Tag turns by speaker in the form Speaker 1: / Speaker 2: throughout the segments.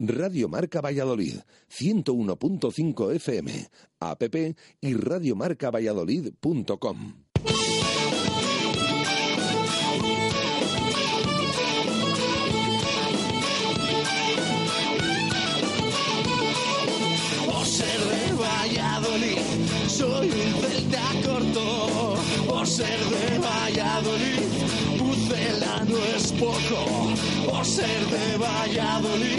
Speaker 1: Radio Marca Valladolid, 101.5 FM, app y radiomarcavalladolid.com.
Speaker 2: Por ser de Valladolid, soy un celta corto. Por ser de Valladolid, Pucela no es poco. Por ser de Valladolid,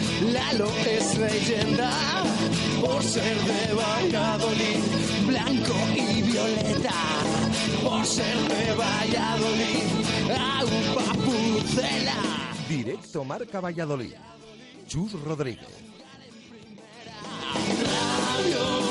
Speaker 2: Lalo es leyenda. Por ser de Valladolid, blanco y violeta. Por ser de Valladolid, agua pucela.
Speaker 1: Directo Marca Valladolid. Chus Rodríguez.
Speaker 2: Radio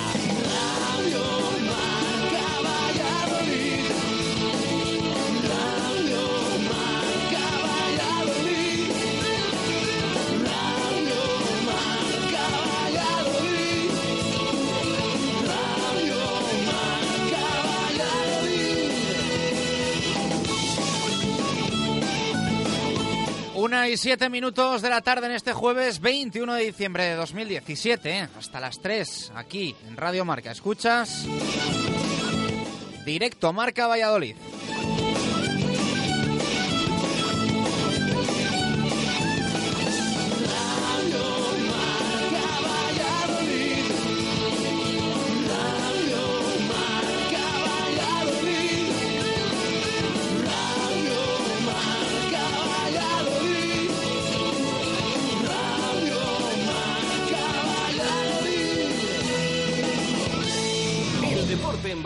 Speaker 3: Una y siete minutos de la tarde en este jueves 21 de diciembre de 2017, ¿eh? hasta las 3, aquí en Radio Marca. Escuchas directo Marca Valladolid.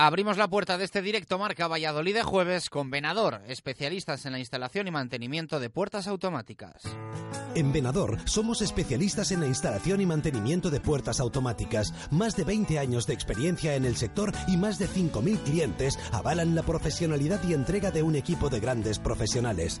Speaker 3: Abrimos la puerta de este directo Marca Valladolid de jueves con Venador, especialistas en la instalación y mantenimiento de puertas automáticas.
Speaker 4: En Venador somos especialistas en la instalación y mantenimiento de puertas automáticas. Más de 20 años de experiencia en el sector y más de 5.000 clientes avalan la profesionalidad y entrega de un equipo de grandes profesionales.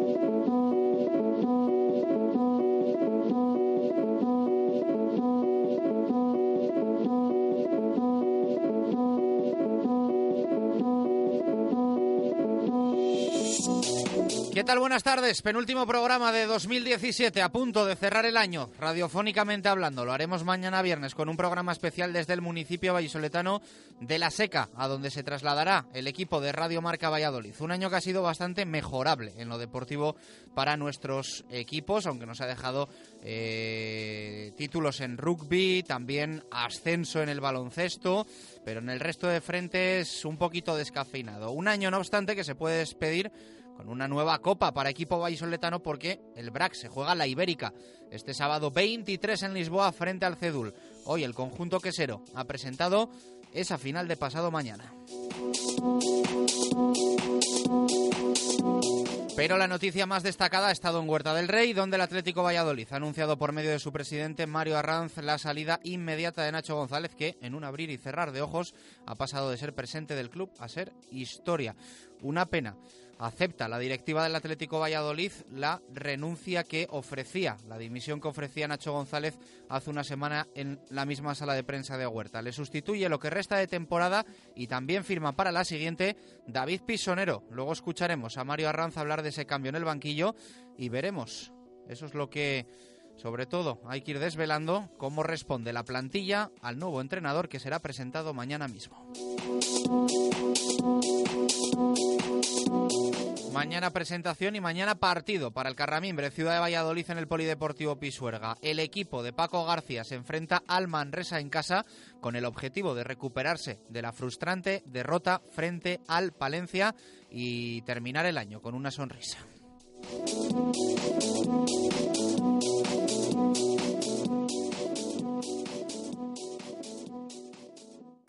Speaker 3: ¿Qué tal? Buenas tardes. Penúltimo programa de 2017, a punto de cerrar el año, radiofónicamente hablando. Lo haremos mañana viernes con un programa especial desde el municipio vallisoletano de La Seca, a donde se trasladará el equipo de Radio Marca Valladolid. Un año que ha sido bastante mejorable en lo deportivo para nuestros equipos, aunque nos ha dejado eh, títulos en rugby, también ascenso en el baloncesto, pero en el resto de frentes un poquito descafeinado. Un año, no obstante, que se puede despedir una nueva copa para equipo vallisoletano porque el BRAC se juega la Ibérica este sábado 23 en Lisboa frente al Cedul. Hoy el conjunto quesero ha presentado esa final de pasado mañana. Pero la noticia más destacada ha estado en Huerta del Rey, donde el Atlético Valladolid ha anunciado por medio de su presidente Mario Arranz la salida inmediata de Nacho González, que en un abrir y cerrar de ojos ha pasado de ser presente del club a ser historia. Una pena acepta la directiva del Atlético Valladolid la renuncia que ofrecía, la dimisión que ofrecía Nacho González hace una semana en la misma sala de prensa de Huerta. Le sustituye lo que resta de temporada y también firma para la siguiente David Pisonero. Luego escucharemos a Mario Arranz hablar de ese cambio en el banquillo y veremos. Eso es lo que sobre todo hay que ir desvelando cómo responde la plantilla al nuevo entrenador que será presentado mañana mismo. Mañana presentación y mañana partido para el Carramimbre, Ciudad de Valladolid en el Polideportivo Pisuerga. El equipo de Paco García se enfrenta al Manresa en casa con el objetivo de recuperarse de la frustrante derrota frente al Palencia y terminar el año con una sonrisa.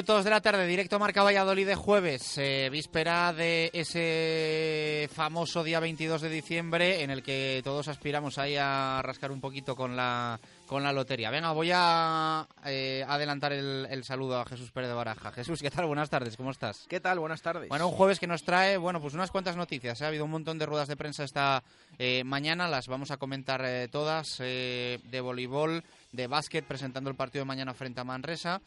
Speaker 3: Minutos de la tarde, directo Marca Valladolid de jueves, eh, víspera de ese famoso día 22 de diciembre en el que todos aspiramos ahí a rascar un poquito con la, con la lotería. Venga, voy a eh, adelantar el, el saludo a Jesús Pérez de Baraja. Jesús, ¿qué tal? Buenas tardes, ¿cómo estás?
Speaker 5: ¿Qué tal? Buenas tardes.
Speaker 3: Bueno, un jueves que nos trae, bueno, pues unas cuantas noticias. ¿eh? Ha habido un montón de ruedas de prensa esta mañana, las vamos a comentar todas, de voleibol, de básquet, presentando el partido de mañana frente a Manresa.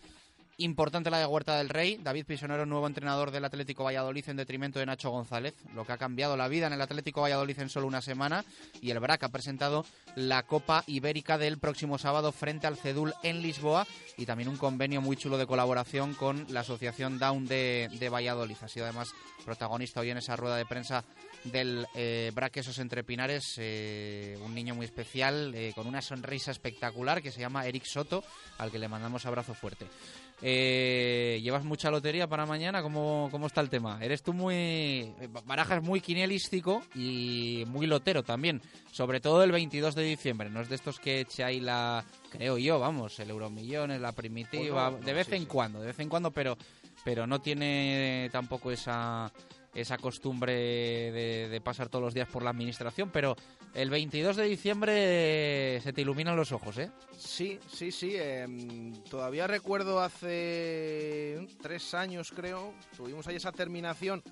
Speaker 3: Importante la de Huerta del Rey, David Pisonero, nuevo entrenador del Atlético Valladolid en detrimento de Nacho González, lo que ha cambiado la vida en el Atlético Valladolid en solo una semana. Y el BRAC ha presentado la Copa Ibérica del próximo sábado frente al Cedul en Lisboa y también un convenio muy chulo de colaboración con la Asociación Down de, Valladolid. Ha sido además protagonista hoy en esa rueda de prensa del eh, BRAC Esos Entre Pinares, eh, un niño muy especial eh, con una sonrisa espectacular que se llama Eric Soto, al que le mandamos abrazo fuerte. Eh, ¿Llevas mucha lotería para mañana? ¿Cómo, ¿Cómo está el tema? Eres tú muy... Baraja es muy quinielístico y muy lotero también. Sobre todo el 22 de diciembre. No es de estos que eche ahí la... Creo yo, vamos, el Euromillones, la primitiva...
Speaker 5: Bueno, no,
Speaker 3: de vez
Speaker 5: sí,
Speaker 3: en
Speaker 5: sí.
Speaker 3: cuando, de vez en cuando, pero, pero no tiene tampoco esa esa costumbre de, pasar todos los días por la administración, pero el 22 de diciembre se te iluminan los ojos, ¿eh?
Speaker 5: Sí, sí, sí. em, todavía recuerdo hace tres años, creo, tuvimos ahí esa terminación.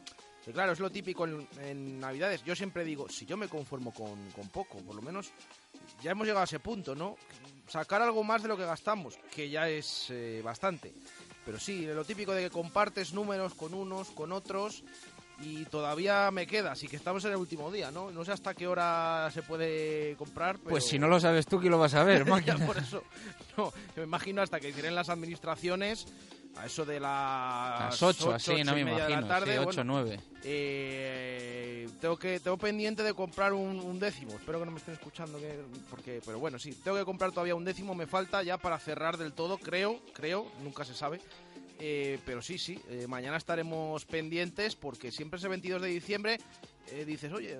Speaker 5: Que claro, es lo típico en, Navidades. Yo siempre digo, si yo me conformo con, con poco, por lo menos ya hemos llegado a ese punto, ¿no? Sacar algo más de lo que gastamos, que ya es eh, bastante. Pero sí, lo típico de que compartes números con unos, con otros, y todavía me queda, así que estamos en el último día, ¿no? No sé hasta qué hora se puede comprar. Pero...
Speaker 3: Pues si no lo sabes tú, ¿quién lo vas a ver?
Speaker 5: Por eso, no, me imagino hasta que cierren las administraciones a eso de las,
Speaker 3: las 8, así, no me
Speaker 5: media de
Speaker 3: imagino.
Speaker 5: la tarde,
Speaker 3: sí, 8
Speaker 5: bueno,
Speaker 3: 9.
Speaker 5: eh, tengo que tengo pendiente de comprar un, un décimo. Espero que no me estén escuchando, que, porque, pero bueno, sí, tengo que comprar todavía un décimo. Me falta ya para cerrar del todo, creo, creo, nunca se sabe. Eh, pero sí, sí, eh, mañana estaremos pendientes porque siempre ese 22 de diciembre eh, dices, oye,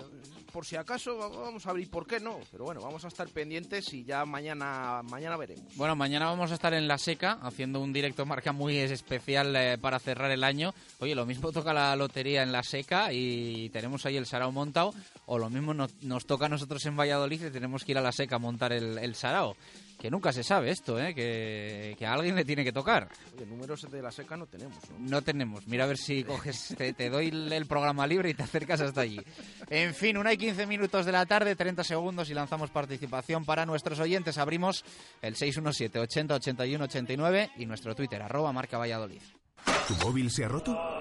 Speaker 5: por si acaso va- vamos a abrir, ¿por qué no? Pero bueno, vamos a estar pendientes y ya mañana mañana veremos.
Speaker 3: Bueno, mañana vamos a estar en La Seca haciendo un directo marca muy especial eh, para cerrar el año. Oye, lo mismo toca la lotería en La Seca y tenemos ahí el sarao montado, o lo mismo nos, toca a nosotros en Valladolid y tenemos que ir a La Seca a montar el sarao. Que nunca se sabe esto, ¿eh? que, que a alguien le tiene que tocar.
Speaker 5: Oye, números de la seca no tenemos, ¿no?
Speaker 3: No tenemos. Mira a ver si coges, te, te doy el, el programa libre y te acercas hasta allí. En fin, una y 15 minutos de la tarde, 30 segundos y lanzamos participación para nuestros oyentes. Abrimos el 617 80 81 89 y nuestro Twitter, arroba marca Valladolid.
Speaker 6: ¿Tu móvil se ha roto?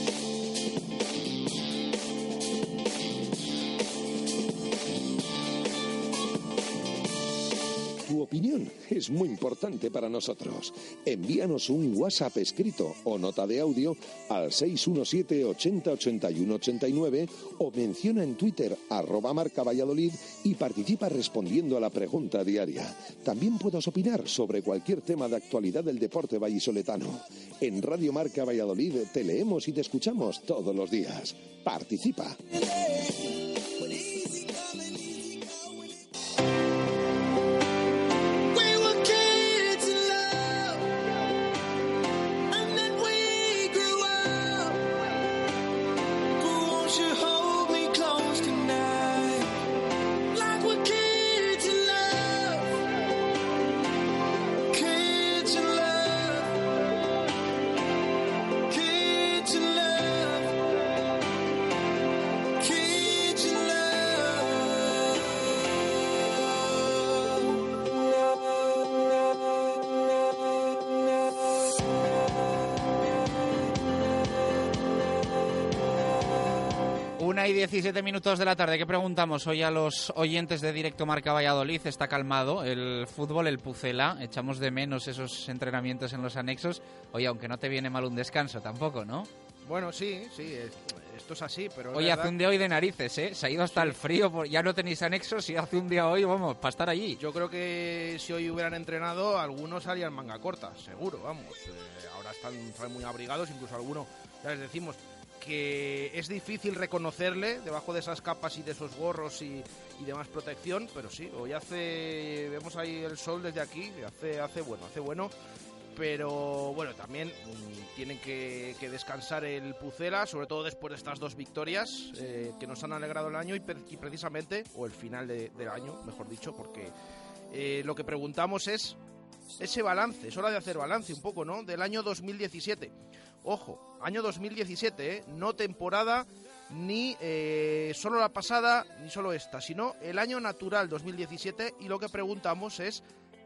Speaker 1: Opinión es muy importante para nosotros. Envíanos un WhatsApp escrito o nota de audio al 617 80 81 89 o menciona en Twitter arroba marca Valladolid y participa respondiendo a la pregunta diaria. También puedes opinar sobre cualquier tema de actualidad del deporte vallisoletano. En Radio Marca Valladolid te leemos y te escuchamos todos los días. Participa.
Speaker 3: 17 minutos de la tarde. ¿Qué preguntamos hoy a los oyentes de Directo Marca Valladolid? Está calmado el fútbol, el Pucela. Echamos de menos esos entrenamientos en los anexos. Oye, aunque no te viene mal un descanso tampoco, ¿no?
Speaker 5: Bueno, sí, sí, es- esto es así, pero...
Speaker 3: Oye,
Speaker 5: verdad-
Speaker 3: hace un día hoy de narices, ¿eh? Se ha ido hasta el frío. Ya no tenéis anexos y hace un día hoy, vamos, para estar allí.
Speaker 5: Yo creo que si hoy hubieran entrenado, algunos harían manga corta, seguro, vamos. Eh, ahora están, están muy abrigados, incluso algunos, ya les decimos, que es difícil reconocerle debajo de esas capas y de esos gorros y, y demás protección, pero sí, hoy hace, vemos ahí el sol desde aquí, hace, hace bueno, hace bueno. Pero bueno, también mm, tienen que, que descansar el Pucela, sobre todo después de estas dos victorias eh, que nos han alegrado el año y, y precisamente, o el final de- del año, mejor dicho, porque eh, lo que preguntamos es ese balance, es hora de hacer balance un poco, ¿no? Del año 2017. Ojo, año 2017, ¿eh? No temporada ni eh, solo la pasada ni solo esta, sino el año natural 2017 y lo que preguntamos es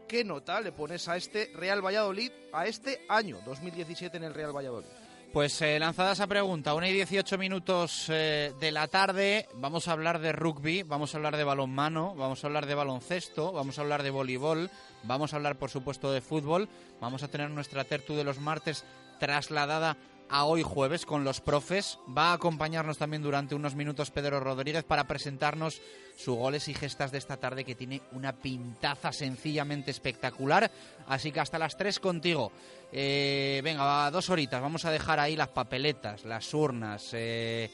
Speaker 5: qué nota le pones a este Real Valladolid, a este año 2017 en el Real Valladolid.
Speaker 3: Pues eh, lanzada esa pregunta, una y 18 minutos eh, de la tarde, vamos a hablar de rugby, vamos a hablar de balonmano, vamos a hablar de baloncesto, vamos a hablar de voleibol, vamos a hablar por supuesto de fútbol, vamos a tener nuestra tertu de los martes trasladada a hoy jueves con los profes. Va a acompañarnos también durante unos minutos Pedro Rodríguez para presentarnos sus goles y gestas de esta tarde que tiene una pintaza sencillamente espectacular. Así que hasta las 3 contigo. Eh, venga, dos horitas. Vamos a dejar ahí las papeletas, las urnas, eh,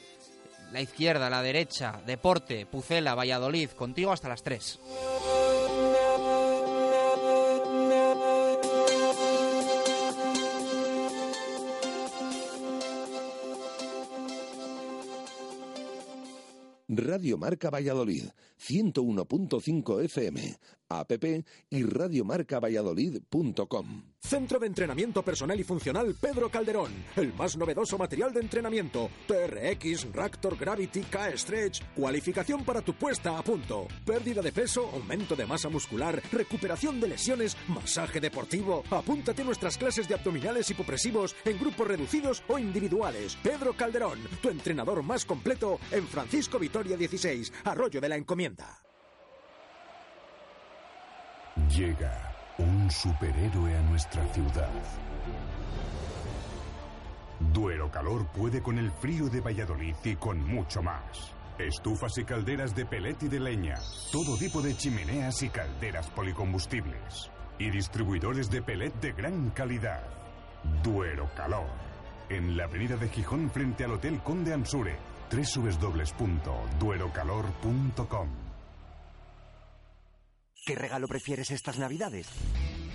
Speaker 3: la izquierda, la derecha, deporte, Pucela, Valladolid. Contigo hasta las 3.
Speaker 1: Radio Marca Valladolid, 101.5 FM, app y radiomarcavalladolid.com.
Speaker 7: Centro de Entrenamiento Personal y Funcional Pedro Calderón. El más novedoso material de entrenamiento. TRX, Raptor Gravity, K-Stretch. Cualificación para tu puesta a punto. Pérdida de peso, aumento de masa muscular, recuperación de lesiones, masaje deportivo. Apúntate a nuestras clases de abdominales hipopresivos en grupos reducidos o individuales. Pedro Calderón, tu entrenador más completo en Francisco Vitoria 16, Arroyo de la Encomienda.
Speaker 8: Llega un superhéroe a nuestra ciudad. Duero Calor puede con el frío de Valladolid y con mucho más. Estufas y calderas de pelet y de leña. Todo tipo de chimeneas y calderas policombustibles. Y distribuidores de pelet de gran calidad. Duero Calor. En la avenida de Gijón frente al Hotel Conde Ansure. www.duerocalor.com
Speaker 9: ¿Qué regalo prefieres estas navidades?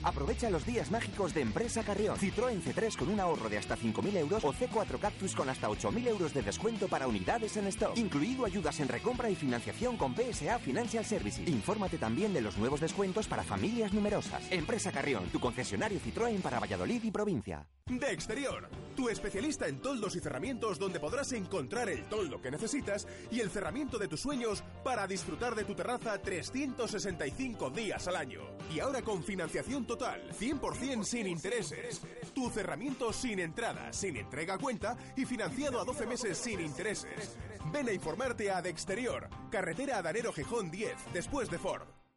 Speaker 9: Aprovecha los días mágicos de Empresa Carrión. Citroën C3 con un ahorro de hasta 5.000 euros o C4 Cactus con hasta 8.000 euros de descuento para unidades en stock. Incluido ayudas en recompra y financiación con PSA Financial Services. Infórmate también de los nuevos descuentos para familias numerosas. Empresa Carrión, tu concesionario Citroën para Valladolid y provincia.
Speaker 10: De Exterior, tu especialista en toldos y cerramientos donde podrás encontrar el toldo que necesitas y el cerramiento de tus sueños para disfrutar de tu terraza 365 días al año. Y ahora con financiación total, 100% sin intereses. Tu cerramiento sin entrada, sin entrega a cuenta y financiado a 12 meses sin intereses. Ven a informarte a De Exterior, carretera Adanero Gijón 10, después de Ford.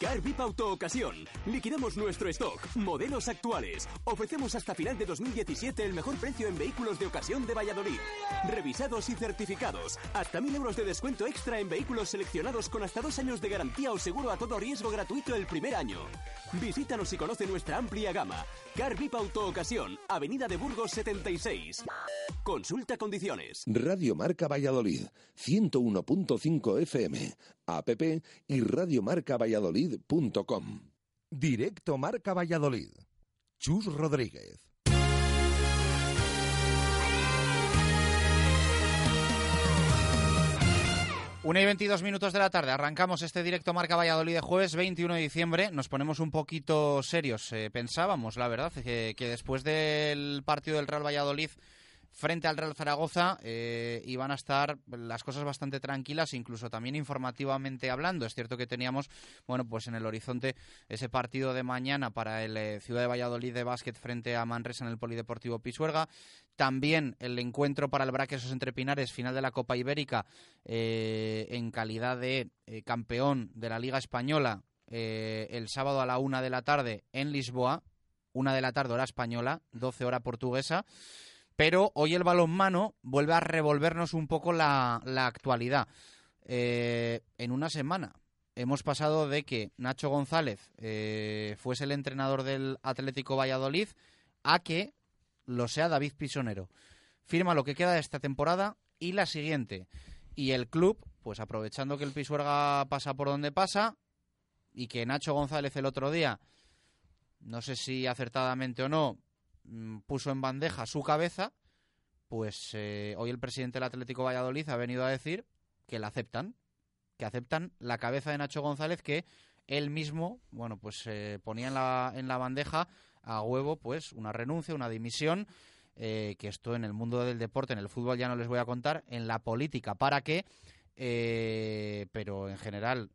Speaker 11: Carbip Auto Ocasión. Liquidamos nuestro stock. Modelos actuales. Ofrecemos hasta final de 2017 el mejor precio en vehículos de ocasión de Valladolid. Revisados y certificados. Hasta mil euros de descuento extra en vehículos seleccionados con hasta dos años de garantía o seguro a todo riesgo gratuito el primer año. Visítanos y conoce nuestra amplia gama. Carbip Auto Ocasión. Avenida de Burgos 76. Consulta condiciones.
Speaker 1: Radio Marca Valladolid, 101.5 FM, app y radiomarcavalladolid.com. Directo Marca Valladolid. Chus Rodríguez.
Speaker 3: Una y 22 minutos de la tarde. Arrancamos este directo Marca Valladolid de jueves 21 de diciembre. Nos ponemos un poquito serios. Eh, pensábamos, la verdad, que, que después del partido del Real Valladolid frente al Real Zaragoza eh, iban a estar las cosas bastante tranquilas, incluso también informativamente hablando. Es cierto que teníamos, bueno, pues en el horizonte ese partido de mañana para el eh, Ciudad de Valladolid de básquet frente a Manresa en el Polideportivo Pisuerga. También el encuentro para el Braquesos entre Pinares, final de la Copa Ibérica, eh, en calidad de campeón de la Liga Española, el sábado a la una de la tarde en Lisboa, una de la tarde hora española, 12 hora portuguesa. Pero hoy el balonmano vuelve a revolvernos un poco la, actualidad. Eh, en una semana hemos pasado de que Nacho González eh, fuese el entrenador del Atlético Valladolid a que lo sea David Pisonero. Firma lo que queda de esta temporada y la siguiente. Y el club, pues aprovechando que el Pisuerga pasa por donde pasa y que Nacho González el otro día, no sé si acertadamente o no, puso en bandeja su cabeza, pues eh, hoy el presidente del Atlético Valladolid ha venido a decir que la aceptan, que aceptan la cabeza de Nacho González que él mismo, bueno, pues eh, ponía en la, en la bandeja a huevo, pues una renuncia, una dimisión, eh, que esto en el mundo del deporte, en el fútbol ya no les voy a contar, en la política, ¿para qué? pero en general,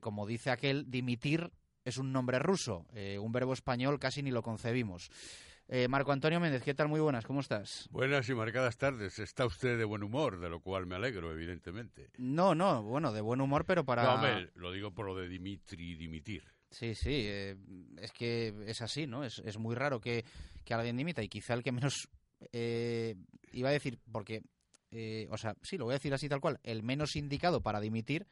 Speaker 3: como dice aquel, dimitir es un nombre ruso, un verbo español casi ni lo concebimos. Eh, Marco Antonio Méndez, ¿qué tal? Muy buenas, ¿cómo estás?
Speaker 12: Buenas y marcadas tardes. Está usted de buen humor, de lo cual me alegro, evidentemente.
Speaker 3: No, no, bueno, de buen humor, pero para...
Speaker 12: No, hombre, lo digo por lo de Dimitri dimitir.
Speaker 3: Sí, sí, eh, es que es así, ¿no? Es, es muy raro que, que, alguien dimita y quizá el que menos... Eh, iba a decir, porque... o sea, sí, lo voy a decir así tal cual, el menos indicado para dimitir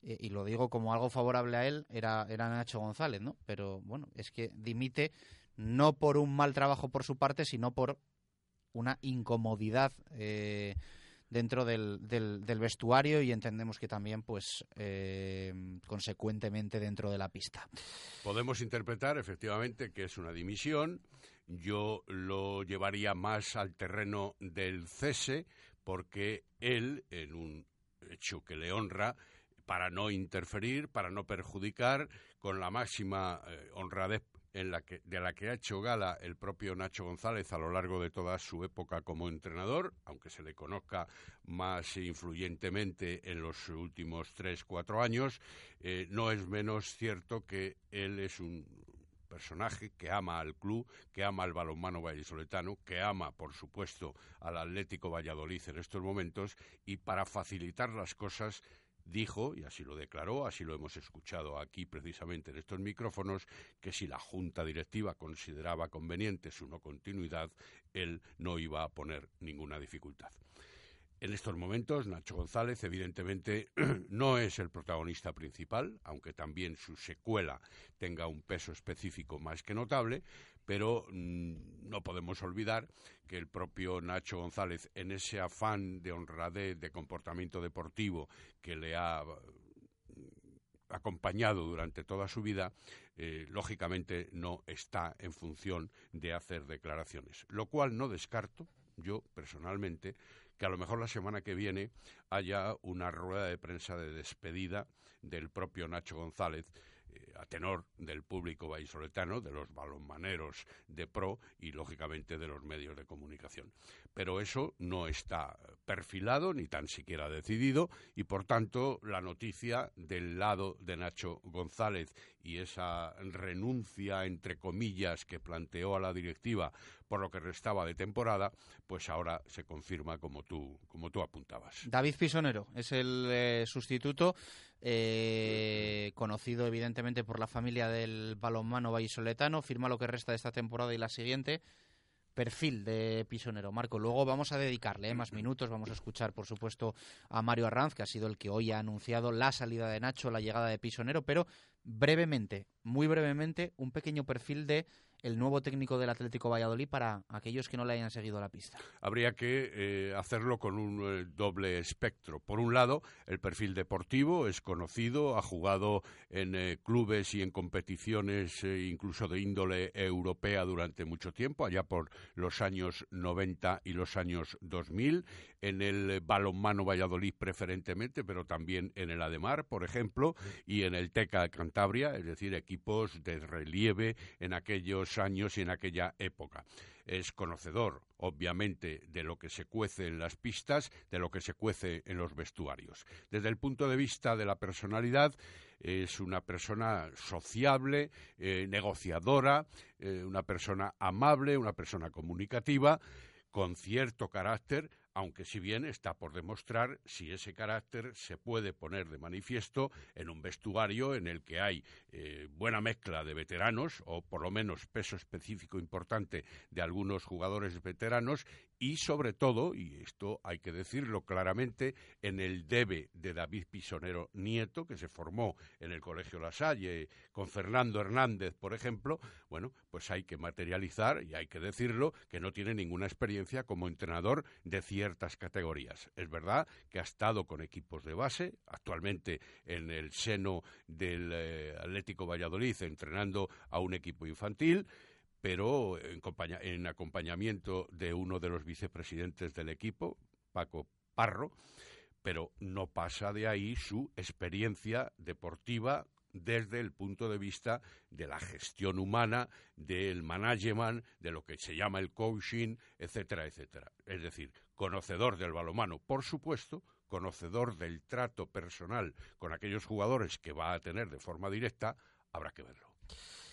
Speaker 3: y lo digo como algo favorable a él, era, era Nacho González, ¿no? Pero bueno, es que dimite no por un mal trabajo por su parte, sino por una incomodidad eh, dentro del, del, vestuario y entendemos que también, pues, eh, consecuentemente dentro de la pista.
Speaker 12: Podemos interpretar efectivamente que es una dimisión. Yo lo llevaría más al terreno del cese, porque él, en un hecho que le honra, para no interferir, para no perjudicar, con la máxima eh, honradez en la que, de la que ha hecho gala el propio Nacho González a lo largo de toda su época como entrenador, aunque se le conozca más influyentemente en los últimos tres, cuatro años, eh, no es menos cierto que él es un personaje que ama al club, que ama al balonmano vallisoletano, que ama, por supuesto, al Atlético Valladolid en estos momentos y para facilitar las cosas dijo, y así lo declaró, así lo hemos escuchado aquí precisamente en estos micrófonos, que si la Junta Directiva consideraba conveniente su no continuidad, él no iba a poner ninguna dificultad. En estos momentos, Nacho González, evidentemente, no es el protagonista principal, aunque también su secuela tenga un peso específico más que notable, pero mm, no podemos olvidar que el propio Nacho González, en ese afán de honradez, de comportamiento deportivo que le ha mm, acompañado durante toda su vida, eh, lógicamente no está en función de hacer declaraciones. Lo cual no descarto, yo personalmente, que a lo mejor la semana que viene haya una rueda de prensa de despedida del propio Nacho González eh, a tenor del público vallisoletano, de los balonmaneros de pro y, lógicamente, de los medios de comunicación. Pero eso no está perfilado ni tan siquiera decidido y, por tanto, la noticia del lado de Nacho González y esa renuncia, entre comillas, que planteó a la directiva por lo que restaba de temporada, pues ahora se confirma como tú, como tú apuntabas.
Speaker 3: David Pisonero es el eh, sustituto, eh, conocido evidentemente por la familia del balonmano vallisoletano, firma lo que resta de esta temporada y la siguiente perfil de Pisonero. Marco, luego vamos a dedicarle ¿eh? más minutos, vamos a escuchar, por supuesto, a Mario Arranz, que ha sido el que hoy ha anunciado la salida de Nacho, la llegada de Pisonero, pero brevemente, muy brevemente, un pequeño perfil de el nuevo técnico del Atlético Valladolid para aquellos que no le hayan seguido la pista?
Speaker 12: Habría que eh, hacerlo con un eh, doble espectro. Por un lado, el perfil deportivo es conocido, ha jugado en eh, clubes y en competiciones incluso de índole europea durante mucho tiempo, allá por los años 90 y los años 2000, en el balonmano Valladolid preferentemente, pero también en el Ademar, por ejemplo, y en el Teca de Cantabria, es decir, equipos de relieve en aquellos años y en aquella época. Es conocedor, obviamente, de lo que se cuece en las pistas, de lo que se cuece en los vestuarios. Desde el punto de vista de la personalidad, es una persona sociable, eh, negociadora, eh, una persona amable, una persona comunicativa, con cierto carácter, aunque si bien está por demostrar si ese carácter se puede poner de manifiesto en un vestuario en el que hay eh, buena mezcla de veteranos, o por lo menos peso específico importante de algunos jugadores veteranos, y sobre todo, y esto hay que decirlo claramente, en el debe de David Pisonero Nieto, que se formó en el Colegio La Salle con Fernando Hernández, por ejemplo, bueno, pues hay que materializar, y hay que decirlo, que no tiene ninguna experiencia como entrenador de ciertas categorías. Es verdad que ha estado con equipos de base, actualmente en el seno del eh, Atlético Valladolid, entrenando a un equipo infantil, pero en, en acompañamiento de uno de los vicepresidentes del equipo, Paco Parro, pero no pasa de ahí su experiencia deportiva desde el punto de vista de la gestión humana, del management, de lo que se llama el coaching, etcétera, etcétera. Es decir, conocedor del balomano, por supuesto, conocedor del trato personal con aquellos jugadores que va a tener de forma directa, habrá que verlo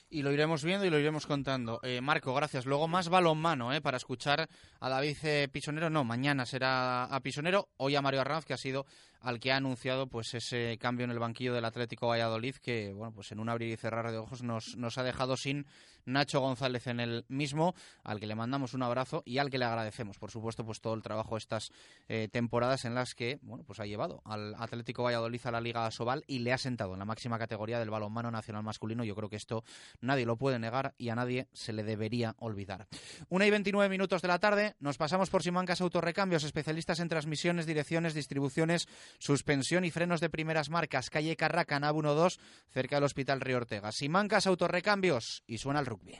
Speaker 3: y lo iremos viendo y lo iremos contando. Eh, Marco, gracias. Luego más balonmano eh, para escuchar a David eh, Pisonero. No, mañana será a Pisonero, hoy a Mario Arranz, que ha sido al que ha anunciado pues ese cambio en el banquillo del Atlético Valladolid que bueno pues en un abrir y cerrar de ojos nos, nos ha dejado sin Nacho González en el mismo, al que le mandamos un abrazo y al que le agradecemos, por supuesto, pues todo el trabajo estas eh, temporadas en las que, bueno, pues ha llevado al Atlético Valladolid a la Liga Sobal y le ha sentado en la máxima categoría del balonmano nacional masculino. Yo creo que esto nadie lo puede negar y a nadie se le debería olvidar. Una y 29 minutos de la tarde, nos pasamos por Simancas Autorrecambios, especialistas en transmisiones, direcciones, distribuciones, suspensión y frenos de primeras marcas, calle Carraca, NAV 12, cerca del Hospital Río Ortega. Simancas Autorrecambios y suena el rugby.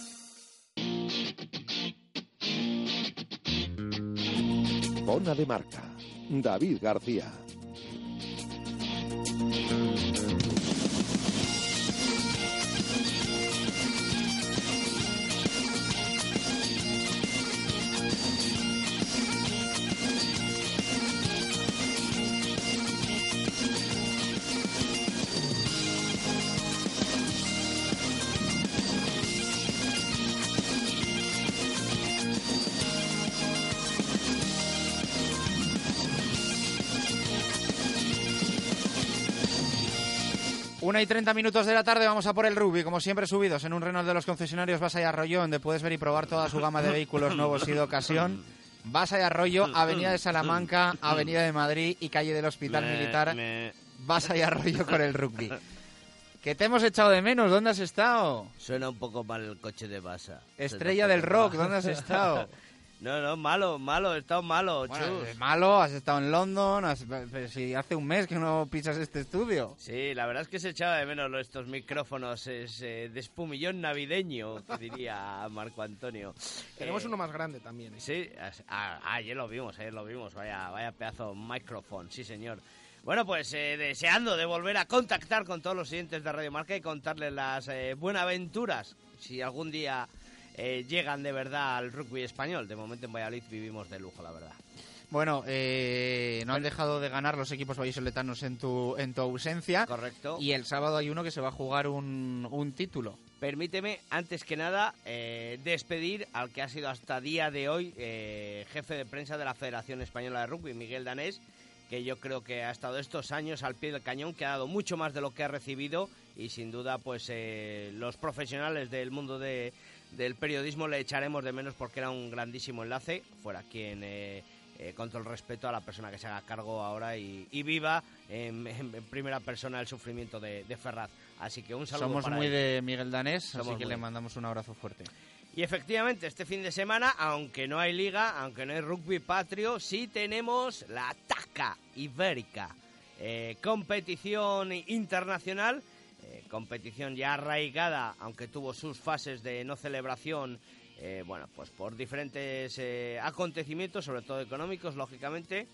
Speaker 1: Bona de marca. David García.
Speaker 3: Una y 30 minutos de la tarde vamos a por el rugby, como siempre subidos en un Renault de los concesionarios Basa y Arroyo, donde puedes ver y probar toda su gama de vehículos nuevos y de ocasión. Basa y Arroyo, Avenida de Salamanca, Avenida de Madrid y calle del Hospital
Speaker 13: Me-
Speaker 3: Militar.
Speaker 13: me-
Speaker 3: Basa y Arroyo con el rugby. Que te hemos echado de menos, ¿dónde has estado?
Speaker 13: Suena un poco mal el coche de Basa.
Speaker 3: Estrella del rock, ¿dónde has estado?
Speaker 13: No, no, malo, malo, he estado malo,
Speaker 3: Bueno,
Speaker 13: chus.
Speaker 3: es malo, has estado en London, has- pero si hace un mes que no pisas este estudio.
Speaker 13: Sí, la verdad es que se echaba de menos estos micrófonos es, eh, de espumillón navideño, que diría Marco Antonio.
Speaker 5: Tenemos
Speaker 13: Eh,
Speaker 5: uno más grande también. ¿eh?
Speaker 13: Sí, ah, ah, ayer lo vimos, ayer lo vimos, vaya, vaya pedazo micrófono, sí señor. Bueno, pues eh, deseando de volver a contactar con todos los siguientes de Radio Marca y contarles las eh, buenaventuras, si algún día eh, llegan de verdad al rugby español. De momento en Valladolid vivimos de lujo, la verdad.
Speaker 3: Bueno, eh, no han dejado de ganar los equipos vallisoletanos en tu, en tu ausencia.
Speaker 13: Correcto.
Speaker 3: Y el sábado hay uno que se va a jugar un, un título.
Speaker 13: Permíteme, antes que nada, eh, despedir al que ha sido hasta día de hoy eh, jefe de prensa de la Federación Española de Rugby, Miguel Danés, que yo creo que ha estado estos años al pie del cañón, que ha dado mucho más de lo que ha recibido y sin duda, pues los profesionales del mundo de- del periodismo le echaremos de menos porque era un grandísimo enlace, fuera quien... eh, eh, con todo el respeto a la persona que se haga cargo ahora y, y viva en, en- en primera persona el sufrimiento de, de Ferraz. Así que un saludo
Speaker 3: Somos
Speaker 13: para
Speaker 3: muy
Speaker 13: él.
Speaker 3: de Miguel Danés,
Speaker 13: Somos
Speaker 3: así que le mandamos un abrazo fuerte.
Speaker 13: Y efectivamente, este fin de semana, aunque no hay liga, aunque no hay rugby patrio, sí tenemos la TACA Ibérica. Eh, competición internacional, eh, competición ya arraigada, aunque tuvo sus fases de no celebración, eh, bueno, pues por diferentes eh, acontecimientos, sobre todo económicos, lógicamente,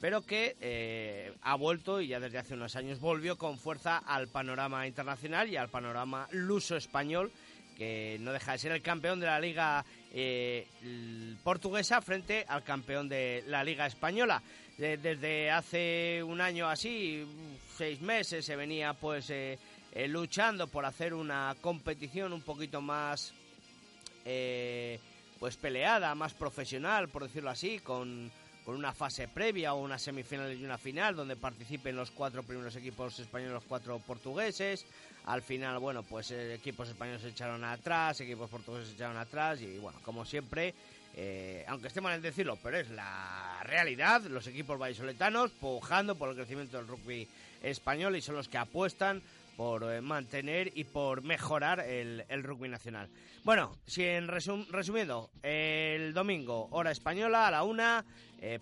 Speaker 13: pero que ha vuelto y ya desde hace unos años volvió con fuerza al panorama internacional y al panorama luso-español, que no deja de ser el campeón de la liga portuguesa frente al campeón de la liga española. De- desde hace un año así, seis meses, se venía pues eh, luchando por hacer una competición un poquito más eh, pues peleada, más profesional, por decirlo así, con, con una fase previa o una semifinal y una final donde participen los cuatro primeros equipos españoles, los cuatro portugueses. Al final, bueno, pues eh, equipos españoles se echaron atrás, equipos portugueses se echaron atrás y bueno, como siempre, aunque esté mal en decirlo, pero es la realidad, los equipos vallisoletanos pujando por el crecimiento del rugby español y son los que apuestan por eh, mantener y por mejorar el, el rugby nacional. Bueno, si en resum- resumiendo, el domingo, hora española, a la una, eh,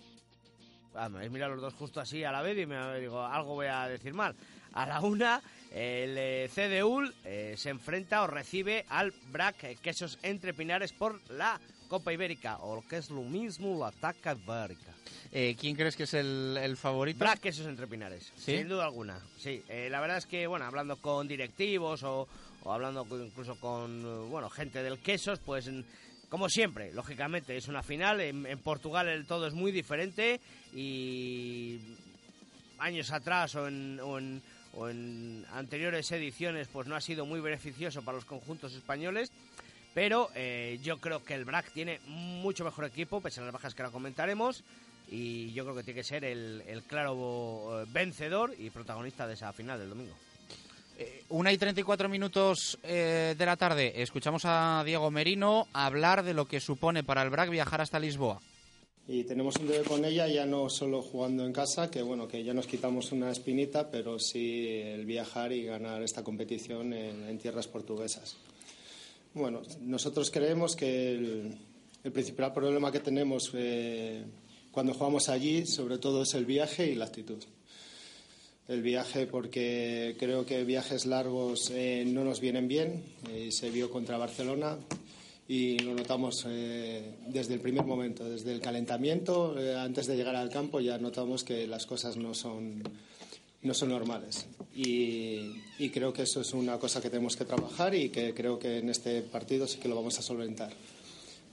Speaker 13: ah, me mirado los dos justo así a la vez y me digo, algo voy a decir mal. A la una, el eh, CDUL eh, se enfrenta o recibe al BRAC Quesos Entre Pinares por la Copa Ibérica, o que es lo mismo, la Taca Ibérica.
Speaker 3: Eh, ¿Quién crees que es el, el favorito?
Speaker 13: Black Quesos entre Pinares,
Speaker 3: ¿Sí?
Speaker 13: sin duda alguna. Sí, Eh, la verdad es que, bueno, hablando con directivos o, o hablando con- incluso con, eh, bueno, gente del Quesos, pues como siempre, lógicamente es una final. En, en Portugal el todo es muy diferente y años atrás o en, o en- o en anteriores ediciones pues no ha sido muy beneficioso para los conjuntos españoles. Pero eh, yo creo que el BRAC tiene mucho mejor equipo, pese a las bajas que ahora comentaremos. Y yo creo que tiene que ser el, el claro eh, vencedor y protagonista de esa final del domingo.
Speaker 3: Una y 34 minutos eh, de la tarde. Escuchamos a Diego Merino hablar de lo que supone para el BRAC viajar hasta Lisboa.
Speaker 14: Y tenemos un deber con ella, ya no solo jugando en casa, que bueno, que ya nos quitamos una espinita, pero sí el viajar y ganar esta competición en, en tierras portuguesas. Bueno, nosotros creemos que el, el principal problema que tenemos eh, cuando jugamos allí, sobre todo, es el viaje y la actitud. El viaje, porque creo que viajes largos eh, no nos vienen bien, eh, se vio contra Barcelona y lo notamos eh, desde el primer momento, desde el calentamiento, eh, antes de llegar al campo ya notamos que las cosas no son, no son normales. Y, y creo que eso es una cosa que tenemos que trabajar y que creo que en este partido sí que lo vamos a solventar.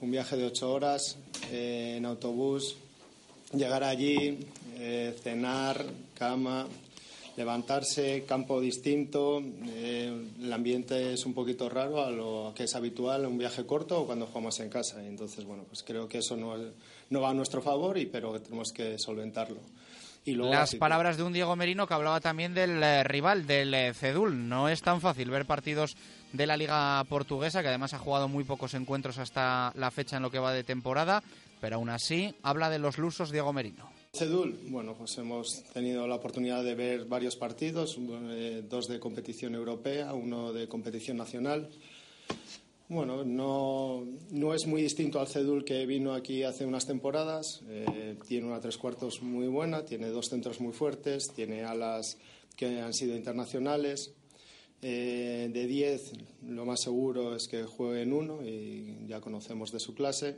Speaker 14: Un viaje de ocho horas eh, en autobús, llegar allí, eh, cenar, cama, levantarse, campo distinto, eh, el ambiente es un poquito raro a lo que es habitual en un viaje corto o cuando jugamos en casa. Y entonces, bueno, pues creo que eso no, no va a nuestro favor, y, pero tenemos que solventarlo. Y luego,
Speaker 3: Las palabras de un Diego Merino que hablaba también del eh, rival, del eh, Cedul. No es tan fácil ver partidos de la Liga Portuguesa, que además ha jugado muy pocos encuentros hasta la fecha en lo que va de temporada, pero aún así habla de los lusos Diego Merino.
Speaker 14: Cedul, bueno, pues hemos tenido la oportunidad de ver varios partidos, eh, dos de competición europea, uno de competición nacional. Bueno, no, no es muy distinto al Cedul que vino aquí hace unas temporadas. Eh, tiene una tres cuartos muy buena, tiene dos centros muy fuertes, tiene alas que han sido internacionales. Eh, de 10, lo más seguro es que juegue en uno y ya conocemos de su clase.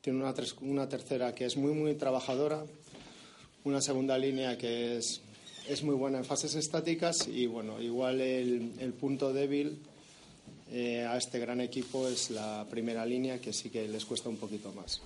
Speaker 14: Tiene una, tres- una tercera que es muy, muy trabajadora, una segunda línea que es, es muy buena en fases estáticas y bueno, igual el, punto débil eh, a este gran equipo es la primera línea que sí que les cuesta un poquito más.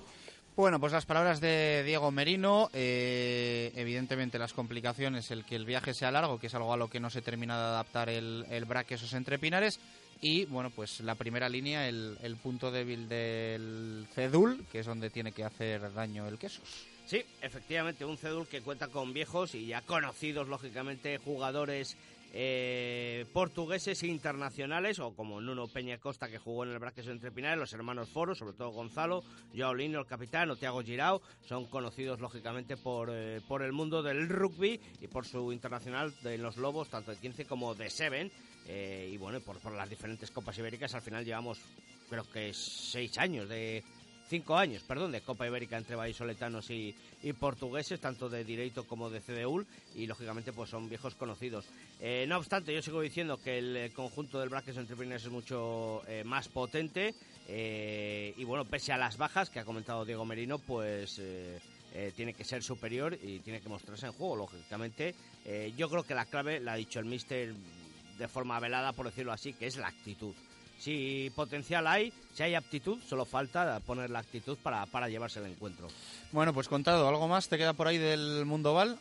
Speaker 3: Bueno, pues las palabras de Diego Merino, eh, evidentemente las complicaciones, el que el viaje sea largo, que es algo a lo que no se termina de adaptar el, el BRAC esos entre Pinares, y bueno, pues la primera línea, el, el punto débil del Cedul, que es donde tiene que hacer daño el Quesos.
Speaker 13: Sí, efectivamente, un Cedul que cuenta con viejos y ya conocidos, lógicamente, jugadores eh, portugueses e internacionales, o como Nuno Peña Costa, que jugó en el Braques entre Pinares, los hermanos Foro, sobre todo Gonzalo, Joao Lino, el capitán, o Thiago Girao, son conocidos, lógicamente, por, eh, por el mundo del rugby y por su internacional de los Lobos, tanto de 15 como de 7. Eh, y bueno, por, las diferentes Copas Ibéricas, al final llevamos, creo que, seis años de cinco años, perdón, de Copa Ibérica entre vallisoletanos y, y portugueses, tanto de Direito como de CDUL, y lógicamente pues son viejos conocidos. Eh, no obstante, yo sigo diciendo que el eh, conjunto del Braques Entrepreneurs es mucho más potente, y bueno, pese a las bajas que ha comentado Diego Merino, pues... tiene que ser superior y tiene que mostrarse en juego, lógicamente. Yo creo que la clave, la ha dicho el míster de forma velada, por decirlo así, que es la actitud. Si potencial hay, si hay aptitud, solo falta poner la actitud para, para llevarse el encuentro.
Speaker 3: Bueno, pues contado, ¿algo más te queda por ahí del mundo Val?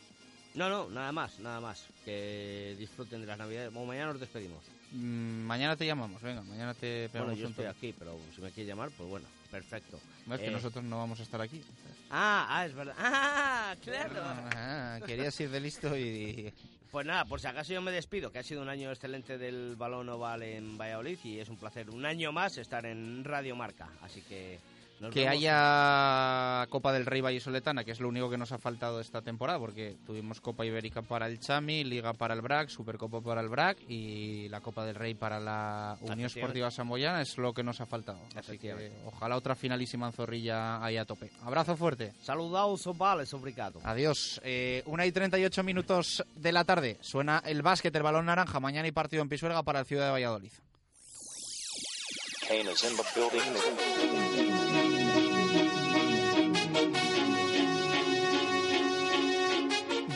Speaker 13: No, no, nada más, nada más. Que disfruten de las navidades. Bueno, mañana nos despedimos.
Speaker 3: Mm, mañana te llamamos, venga, mañana te
Speaker 13: Bueno,
Speaker 3: pegamos
Speaker 13: yo
Speaker 3: un
Speaker 13: estoy
Speaker 3: toque.
Speaker 13: aquí, pero si me quiere llamar, pues bueno, perfecto.
Speaker 3: No, es que
Speaker 13: Eh,
Speaker 3: nosotros no vamos a estar aquí.
Speaker 13: Ah, ah, es verdad. Ah, claro.
Speaker 3: Ah, querías ir de listo y...
Speaker 13: Pues nada, por si acaso yo me despido, que ha sido un año excelente del balón oval en Valladolid y es un placer un año más estar en Radio Marca. Así que nos
Speaker 3: que
Speaker 13: vemos.
Speaker 3: haya Copa del Rey Vallisoletana, que es lo único que nos ha faltado esta temporada, porque tuvimos Copa Ibérica para el Chami, Liga para el BRAC, Supercopa para el BRAC y la Copa del Rey para la Unión. Esportiva Samboyana, es lo que nos ha faltado. Así que ojalá otra finalísima en Zorrilla ahí a tope. Abrazo fuerte.
Speaker 13: Saludaos, vales, obrigado.
Speaker 3: Adiós. Eh, una y 38 minutos de la tarde. Suena el básquet, el balón naranja. Mañana hay partido en Pisuerga para el Ciudad de Valladolid.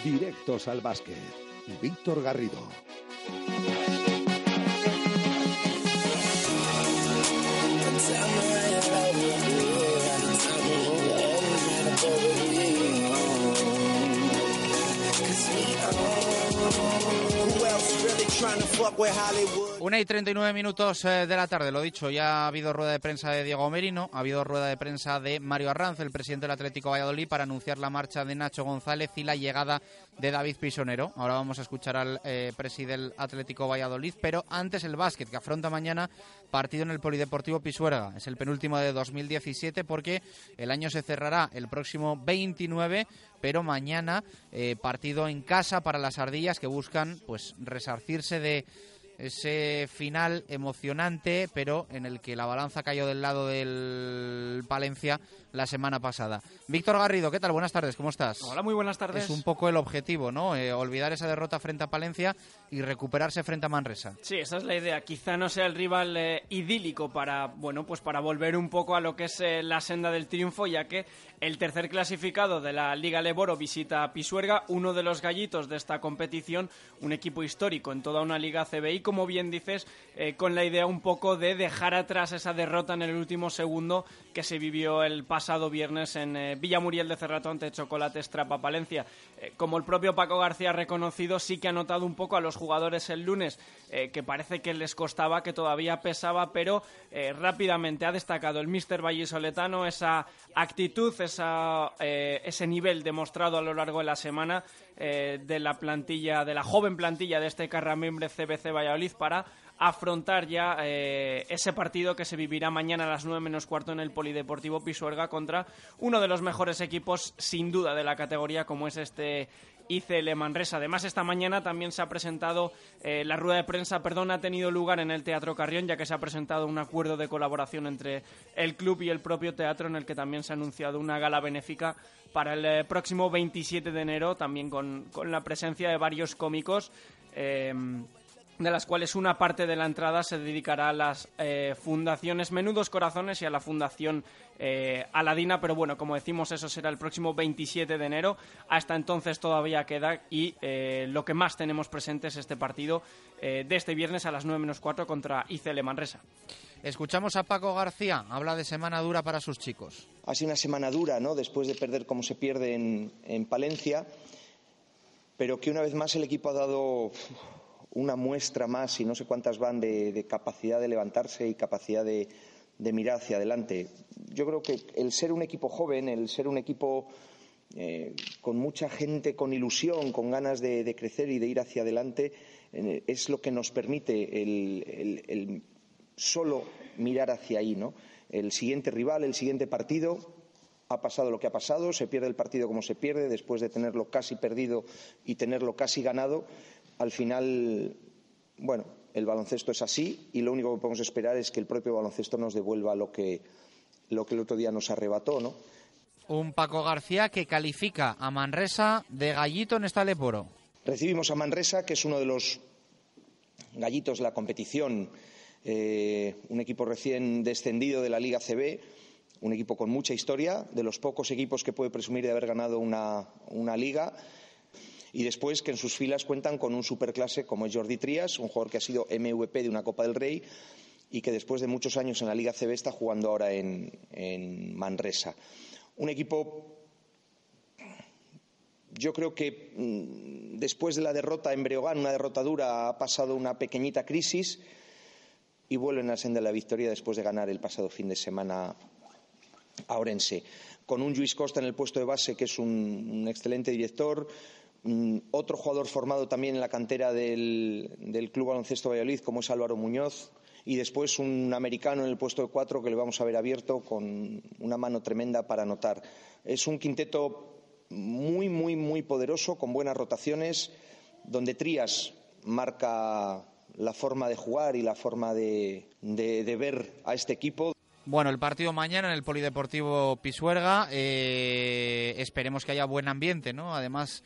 Speaker 1: Directos al básquet. Víctor Garrido.
Speaker 3: Una y 39 minutos eh, de la tarde, lo dicho, ya ha habido rueda de prensa de Diego Merino, ha habido rueda de prensa de Mario Arranz, el presidente del Atlético Valladolid, para anunciar la marcha de Nacho González y la llegada de David Pisonero. Ahora vamos a escuchar al eh, presidente del Atlético Valladolid, pero antes el básquet, que afronta mañana partido en el Polideportivo Pisuerga. Es el penúltimo de 2017 porque el año se cerrará el próximo 29 pero mañana eh, partido en casa para las ardillas que buscan pues resarcirse de ese final emocionante, pero en el que la balanza cayó del lado del Palencia la semana pasada. Víctor Garrido, ¿qué tal? Buenas tardes, ¿cómo estás?
Speaker 15: Hola, muy buenas tardes.
Speaker 3: Es un poco el objetivo, ¿no? Eh, olvidar esa derrota frente a Palencia y recuperarse frente a Manresa.
Speaker 15: Sí, esa es la idea. Quizá no sea el rival eh, idílico para, bueno, pues para volver un poco a lo que es eh, la senda del triunfo, ya que el tercer clasificado de la Liga Leboro visita a Pisuerga, uno de los gallitos de esta competición, un equipo histórico en toda una liga CBI, como bien dices, con la idea un poco de dejar atrás esa derrota en el último segundo que se vivió el pasado viernes en eh, Villamuriel de Cerrato ante Chocolates Trapa Palencia. Eh, como el propio Paco García ha reconocido, sí que ha notado un poco a los jugadores el lunes eh, que parece que les costaba, que todavía pesaba, pero rápidamente ha destacado el míster vallisoletano esa actitud, esa, ese nivel demostrado a lo largo de la semana de la plantilla, de la joven plantilla de este Carramimbre CBC Valladolid para afrontar ya eh, ese partido que se vivirá mañana a las 9 menos cuarto en el Polideportivo Pisuerga contra uno de los mejores equipos sin duda de la categoría como es este ICL Manresa. Además, esta mañana también se ha presentado eh, la rueda de prensa, perdón, ha tenido lugar en el Teatro Carrión, ya que se ha presentado un acuerdo de colaboración entre el club y el propio teatro, en el que también se ha anunciado una gala benéfica para el eh, próximo 27 de enero, también con, con la presencia de varios cómicos de las cuales una parte de la entrada se dedicará a las eh, fundaciones Menudos Corazones y a la Fundación eh, Aladina, pero bueno, como decimos, eso será el próximo 27 de enero. Hasta entonces todavía queda y eh, lo que más tenemos presente es este partido de este viernes a las 9 menos 4 contra ICL Manresa.
Speaker 3: Escuchamos a Paco García, habla de semana dura para sus chicos.
Speaker 16: Ha sido una semana dura, ¿no? Después de perder como se pierde en, en Palencia, pero que una vez más el equipo ha dado una muestra más, y no sé cuántas van, de, capacidad de levantarse y capacidad de, mirar hacia adelante. Yo creo que el ser un equipo joven, el ser un equipo eh, con mucha gente, con ilusión, con ganas de, crecer y de ir hacia adelante, eh, es lo que nos permite el, solo mirar hacia ahí, ¿no? El siguiente rival, el siguiente partido, ha pasado lo que ha pasado, se pierde el partido como se pierde, después de tenerlo casi perdido y tenerlo casi ganado, al final, bueno, el baloncesto es así y lo único que podemos esperar es que el propio baloncesto nos devuelva lo que, lo que el otro día nos arrebató, ¿no?
Speaker 3: Un Paco García que califica a Manresa de gallito en esta Leporo.
Speaker 16: Recibimos a Manresa, que es uno de los gallitos de la competición, eh, un equipo recién descendido de la Liga CB, un equipo con mucha historia, de los pocos equipos que puede presumir de haber ganado una, una liga y después que en sus filas cuentan con un superclase como es Jordi Trias, un jugador que ha sido MVP de una Copa del Rey y que después de muchos años en la Liga CB está jugando ahora en, Manresa. Un equipo yo creo que mm, después de la derrota en Breogán, una derrota dura, ha pasado una pequeñita crisis y vuelven a senda de la victoria después de ganar el pasado fin de semana a Orense. Con un Luis Costa en el puesto de base, que es un excelente director, Mm, otro jugador formado también en la cantera del, Club Baloncesto Valladolid, como es Álvaro Muñoz, y después un americano en el puesto de cuatro que le vamos a ver abierto con una mano tremenda para anotar. Es un quinteto muy, muy, muy poderoso, con buenas rotaciones, donde Trías marca la forma de jugar y la forma de, ver a este equipo.
Speaker 3: Bueno, el partido mañana en el Polideportivo Pisuerga. Eh, esperemos que haya buen ambiente, ¿no? Además,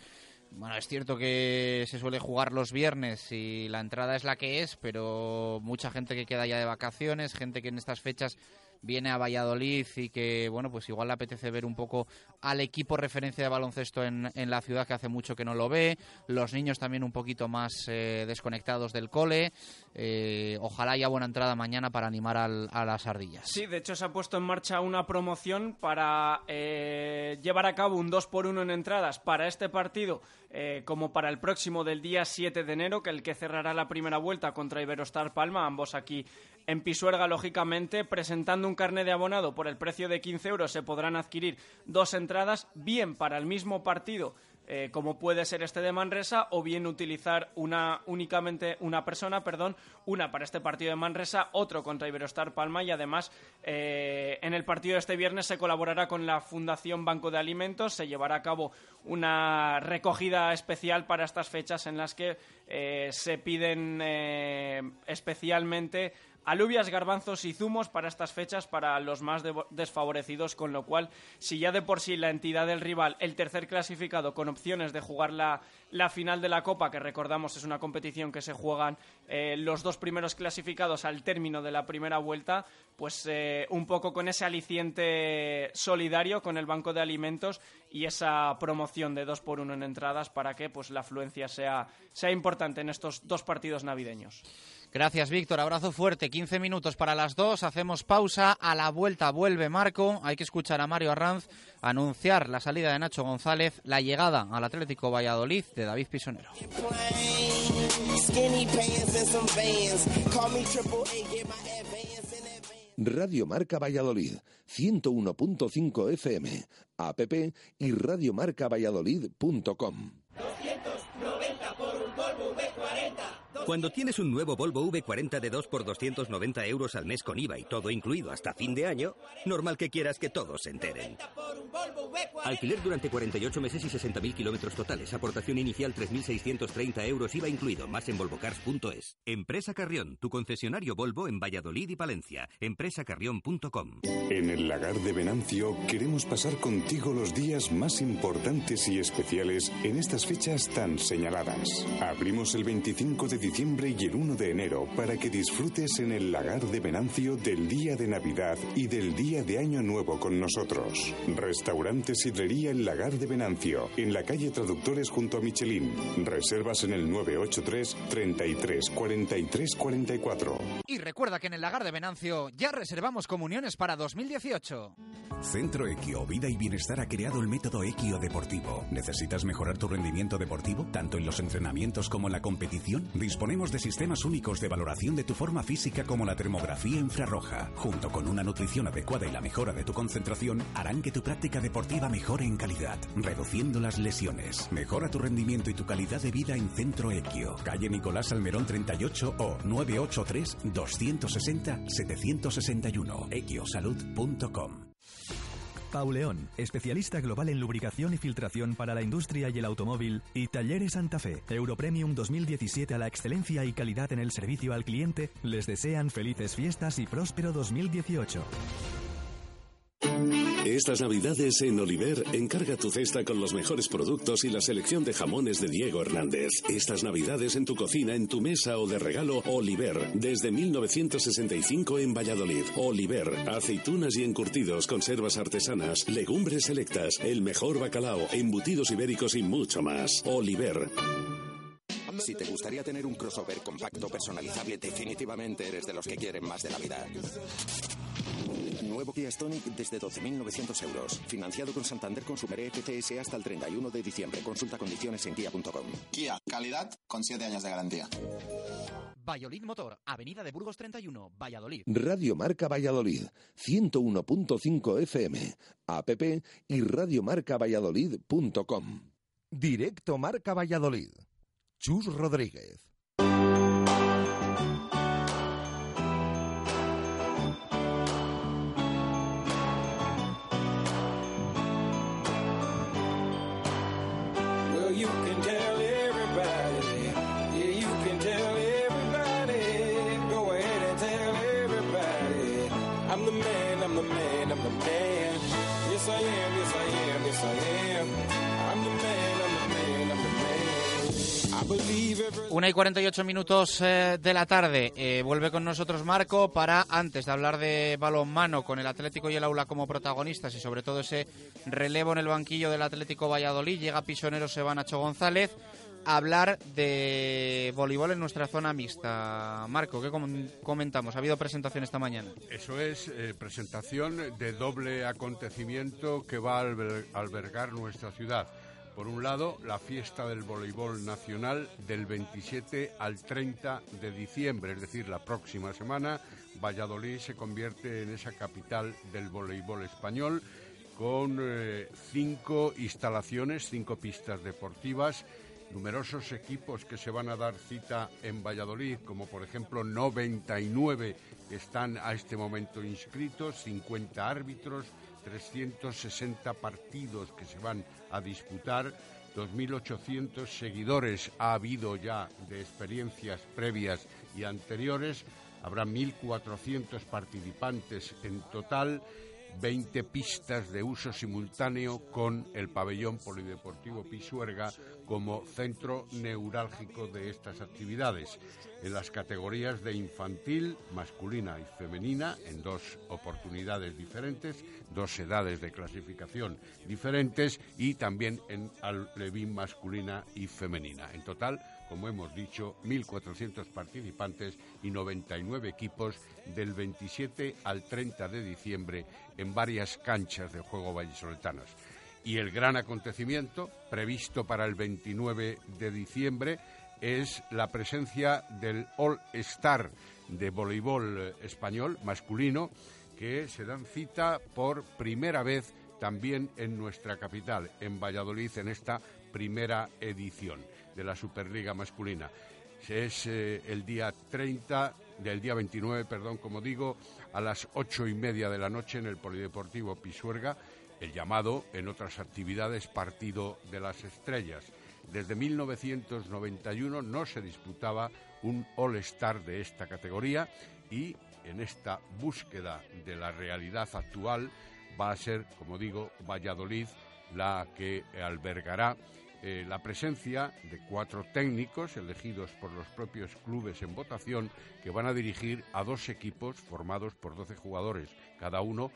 Speaker 3: Bueno, es cierto que se suele jugar los viernes y la entrada es la que es, pero mucha gente que queda ya de vacaciones, gente que en estas fechas viene a Valladolid y que, bueno, pues igual le apetece ver un poco al equipo referencia de baloncesto en, la ciudad que hace mucho que no lo ve, los niños también un poquito más eh, desconectados del cole, eh, ojalá haya buena entrada mañana para animar a las ardillas.
Speaker 15: Sí, de hecho se ha puesto en marcha una promoción para eh, llevar a cabo un 2 por 1 en entradas para este partido eh, como para el próximo del día 7 de enero, que el que cerrará la primera vuelta contra Iberostar Palma, ambos aquí en Pisuerga, lógicamente, presentando un carnet de abonado por el precio de 15 euros se podrán adquirir dos entradas, bien para el mismo partido eh, como puede ser este de Manresa, o bien utilizar una únicamente una persona, perdón, una para este partido de Manresa, otro contra Iberostar Palma y además eh, en el partido de este viernes se colaborará con la Fundación Banco de Alimentos, se llevará a cabo una recogida especial para estas fechas en las que eh, se piden especialmente alubias, garbanzos y zumos para estas fechas para los más desfavorecidos, con lo cual, si ya de por sí la entidad del rival, el tercer clasificado con opciones de jugar la, la final de la Copa, que recordamos es una competición que se juegan eh, los dos primeros clasificados al término de la primera vuelta, pues eh, un poco con ese aliciente solidario con el Banco de Alimentos y esa promoción de dos por uno en entradas para que pues la afluencia sea, sea importante en estos dos partidos navideños.
Speaker 3: Gracias, Víctor. Abrazo fuerte. 15 minutos para las dos. Hacemos pausa. A la vuelta vuelve Marco. Hay que escuchar a Mario Arranz anunciar la salida de Nacho González, la llegada al Atlético Valladolid de David Pisonero.
Speaker 1: Radio Marca Valladolid, 101.5 FM, app y radiomarcavalladolid.com.
Speaker 17: 290 Cuando tienes un nuevo Volvo V40 de 2 por 290 euros al mes con IVA y todo incluido hasta fin de año, normal que quieras que todos se enteren. Alquiler durante 48 meses y 60.000 kilómetros totales. Aportación inicial 3.630 euros IVA incluido. Más en volvocars.es. Empresa Carrión, tu concesionario Volvo en Valladolid y Palencia. Empresacarrión.com.
Speaker 8: En el lagar de Venancio queremos pasar contigo los días más importantes y especiales en estas fechas tan señaladas. Abrimos el 25 de diciembre y el 1 de enero para que disfrutes en el lagar de Venancio del día de Navidad y del día de Año Nuevo con nosotros. Restaurante Sidrería El Lagar de Venancio, en la calle Traductores junto a Michelin. Reservas en el 983 33 43 44.
Speaker 3: Y recuerda que en el lagar de Venancio ya reservamos comuniones para 2018.
Speaker 18: Centro Equio Vida y Bienestar ha creado el método Equio Deportivo. ¿Necesitas mejorar tu rendimiento deportivo, tanto en los entrenamientos como en la competición? Disponemos de sistemas únicos de valoración de tu forma física como la termografía infrarroja. Junto con una nutrición adecuada y la mejora de tu concentración, harán que tu práctica deportiva mejore en calidad, reduciendo las lesiones. Mejora tu rendimiento y tu calidad de vida en Centro Equio. Calle Nicolás Almerón 38 o 983 260 761. equiosalud.com
Speaker 19: Pauleón, especialista global en lubricación y filtración para la industria y el automóvil, y Talleres Santa Fe, Europremium 2017 a la excelencia y calidad en el servicio al cliente, les desean felices fiestas y próspero 2018.
Speaker 20: Estas navidades en Oliver, encarga tu cesta con los mejores productos y la selección de jamones de Diego Hernández. Estas navidades en tu cocina, en tu mesa o de regalo, Oliver, desde 1965 en Valladolid. Oliver, aceitunas y encurtidos, conservas artesanas, legumbres selectas, el mejor bacalao, embutidos ibéricos y mucho más. Oliver.
Speaker 21: Si te gustaría tener un crossover compacto personalizable, definitivamente eres de los que quieren más de la vida. Nuevo Kia Stonic desde 12.900 euros. Financiado con Santander Consumer FCS hasta el 31 de diciembre. Consulta condiciones en kia.com.
Speaker 22: Kia, calidad con 7 años de garantía.
Speaker 3: Valladolid Motor, Avenida de Burgos 31, Valladolid.
Speaker 1: Radio Marca Valladolid, 101.5 FM, app y radiomarcavalladolid.com. Directo Marca Valladolid. Chus Rodríguez.
Speaker 3: Una y 48 minutos eh, de la tarde. Eh, vuelve con nosotros Marco para, antes de hablar de balonmano con el Atlético y el Aula como protagonistas y sobre todo ese relevo en el banquillo del Atlético Valladolid, llega Pisonero Seban Nacho González hablar de voleibol en nuestra zona mixta. Marco, ¿qué comentamos? ¿Ha habido presentación esta mañana?
Speaker 12: Eso es, eh, presentación de doble acontecimiento que va a albergar nuestra ciudad. Por un lado, la fiesta del voleibol nacional del 27 al 30 de diciembre, es decir, la próxima semana, Valladolid se convierte en esa capital del voleibol español con eh, cinco instalaciones, cinco pistas deportivas, numerosos equipos que se van a dar cita en Valladolid, como por ejemplo 99 están a este momento inscritos, 50 árbitros, 360 partidos que se van a disputar, 2.800 seguidores ha habido ya de experiencias previas y anteriores, habrá 1.400 participantes en total 20 pistas de uso simultáneo con el pabellón polideportivo Pisuerga como centro neurálgico de estas actividades en las categorías de infantil, masculina y femenina en dos oportunidades diferentes, dos edades de clasificación diferentes y también en alevín masculina y femenina. En total, como hemos dicho, 1.400 participantes y 99 equipos del 27 al 30 de diciembre en varias canchas de juego vallisoletanas. Y el gran acontecimiento, previsto para el 29 de diciembre, es la presencia del All Star de voleibol español masculino, que se dan cita por primera vez también en nuestra capital, en Valladolid, en esta primera edición de la Superliga masculina. Es eh, el día 30, del día 29, perdón, como digo, a las ocho y media de la noche en el Polideportivo Pisuerga, el llamado, en otras actividades, Partido de las Estrellas. Desde 1991 no se disputaba un All-Star de esta categoría y en esta búsqueda de la realidad actual va a ser, como digo, Valladolid la que albergará eh, la presencia de cuatro técnicos elegidos por los propios clubes en votación que van a dirigir a dos equipos formados por 12 jugadores, cada uno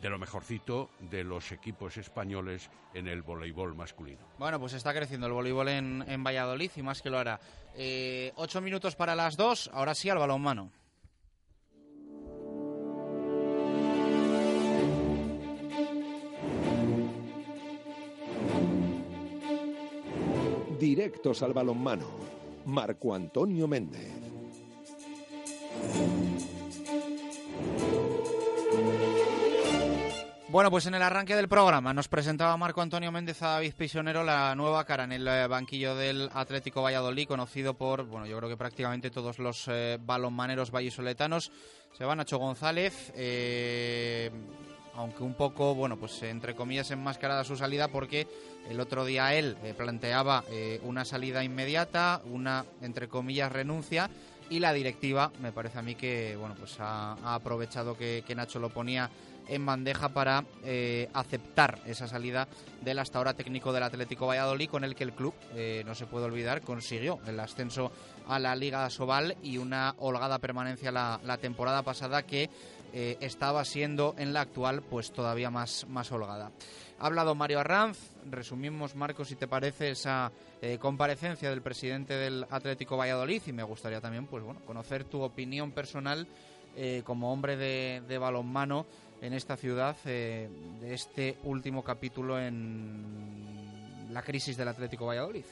Speaker 12: de lo mejorcito de los equipos españoles en el voleibol masculino.
Speaker 3: Bueno, pues está creciendo el voleibol en, Valladolid y más que lo hará. Eh, ocho minutos para las dos, ahora sí al balonmano.
Speaker 1: Directos al balonmano. Marco Antonio Méndez.
Speaker 3: Bueno, pues en el arranque del programa nos presentaba Marco Antonio Méndez a David Prisionero la nueva cara en el eh, banquillo del Atlético Valladolid, conocido por, bueno, yo creo que prácticamente todos los eh, balonmaneros vallisoletanos. Se van Nacho González, eh, aunque un poco, bueno, pues entre comillas enmascarada su salida porque el otro día él eh, planteaba eh, una salida inmediata, una, entre comillas, renuncia y la directiva, me parece a mí que, bueno, pues ha, aprovechado que, Nacho lo ponía en bandeja para eh, aceptar esa salida del hasta ahora técnico del Atlético Valladolid, con el que el club, no se puede olvidar, consiguió el ascenso a la Liga Sobal y una holgada permanencia la, temporada pasada que estaba siendo en la actual pues todavía más, más holgada. Ha hablado Mario Arranz, resumimos, Marcos, si te parece, esa eh, comparecencia del presidente del Atlético Valladolid y me gustaría también pues, bueno, conocer tu opinión personal eh, como hombre de, balonmano en esta ciudad eh, de este último capítulo en la crisis del Atlético Valladolid.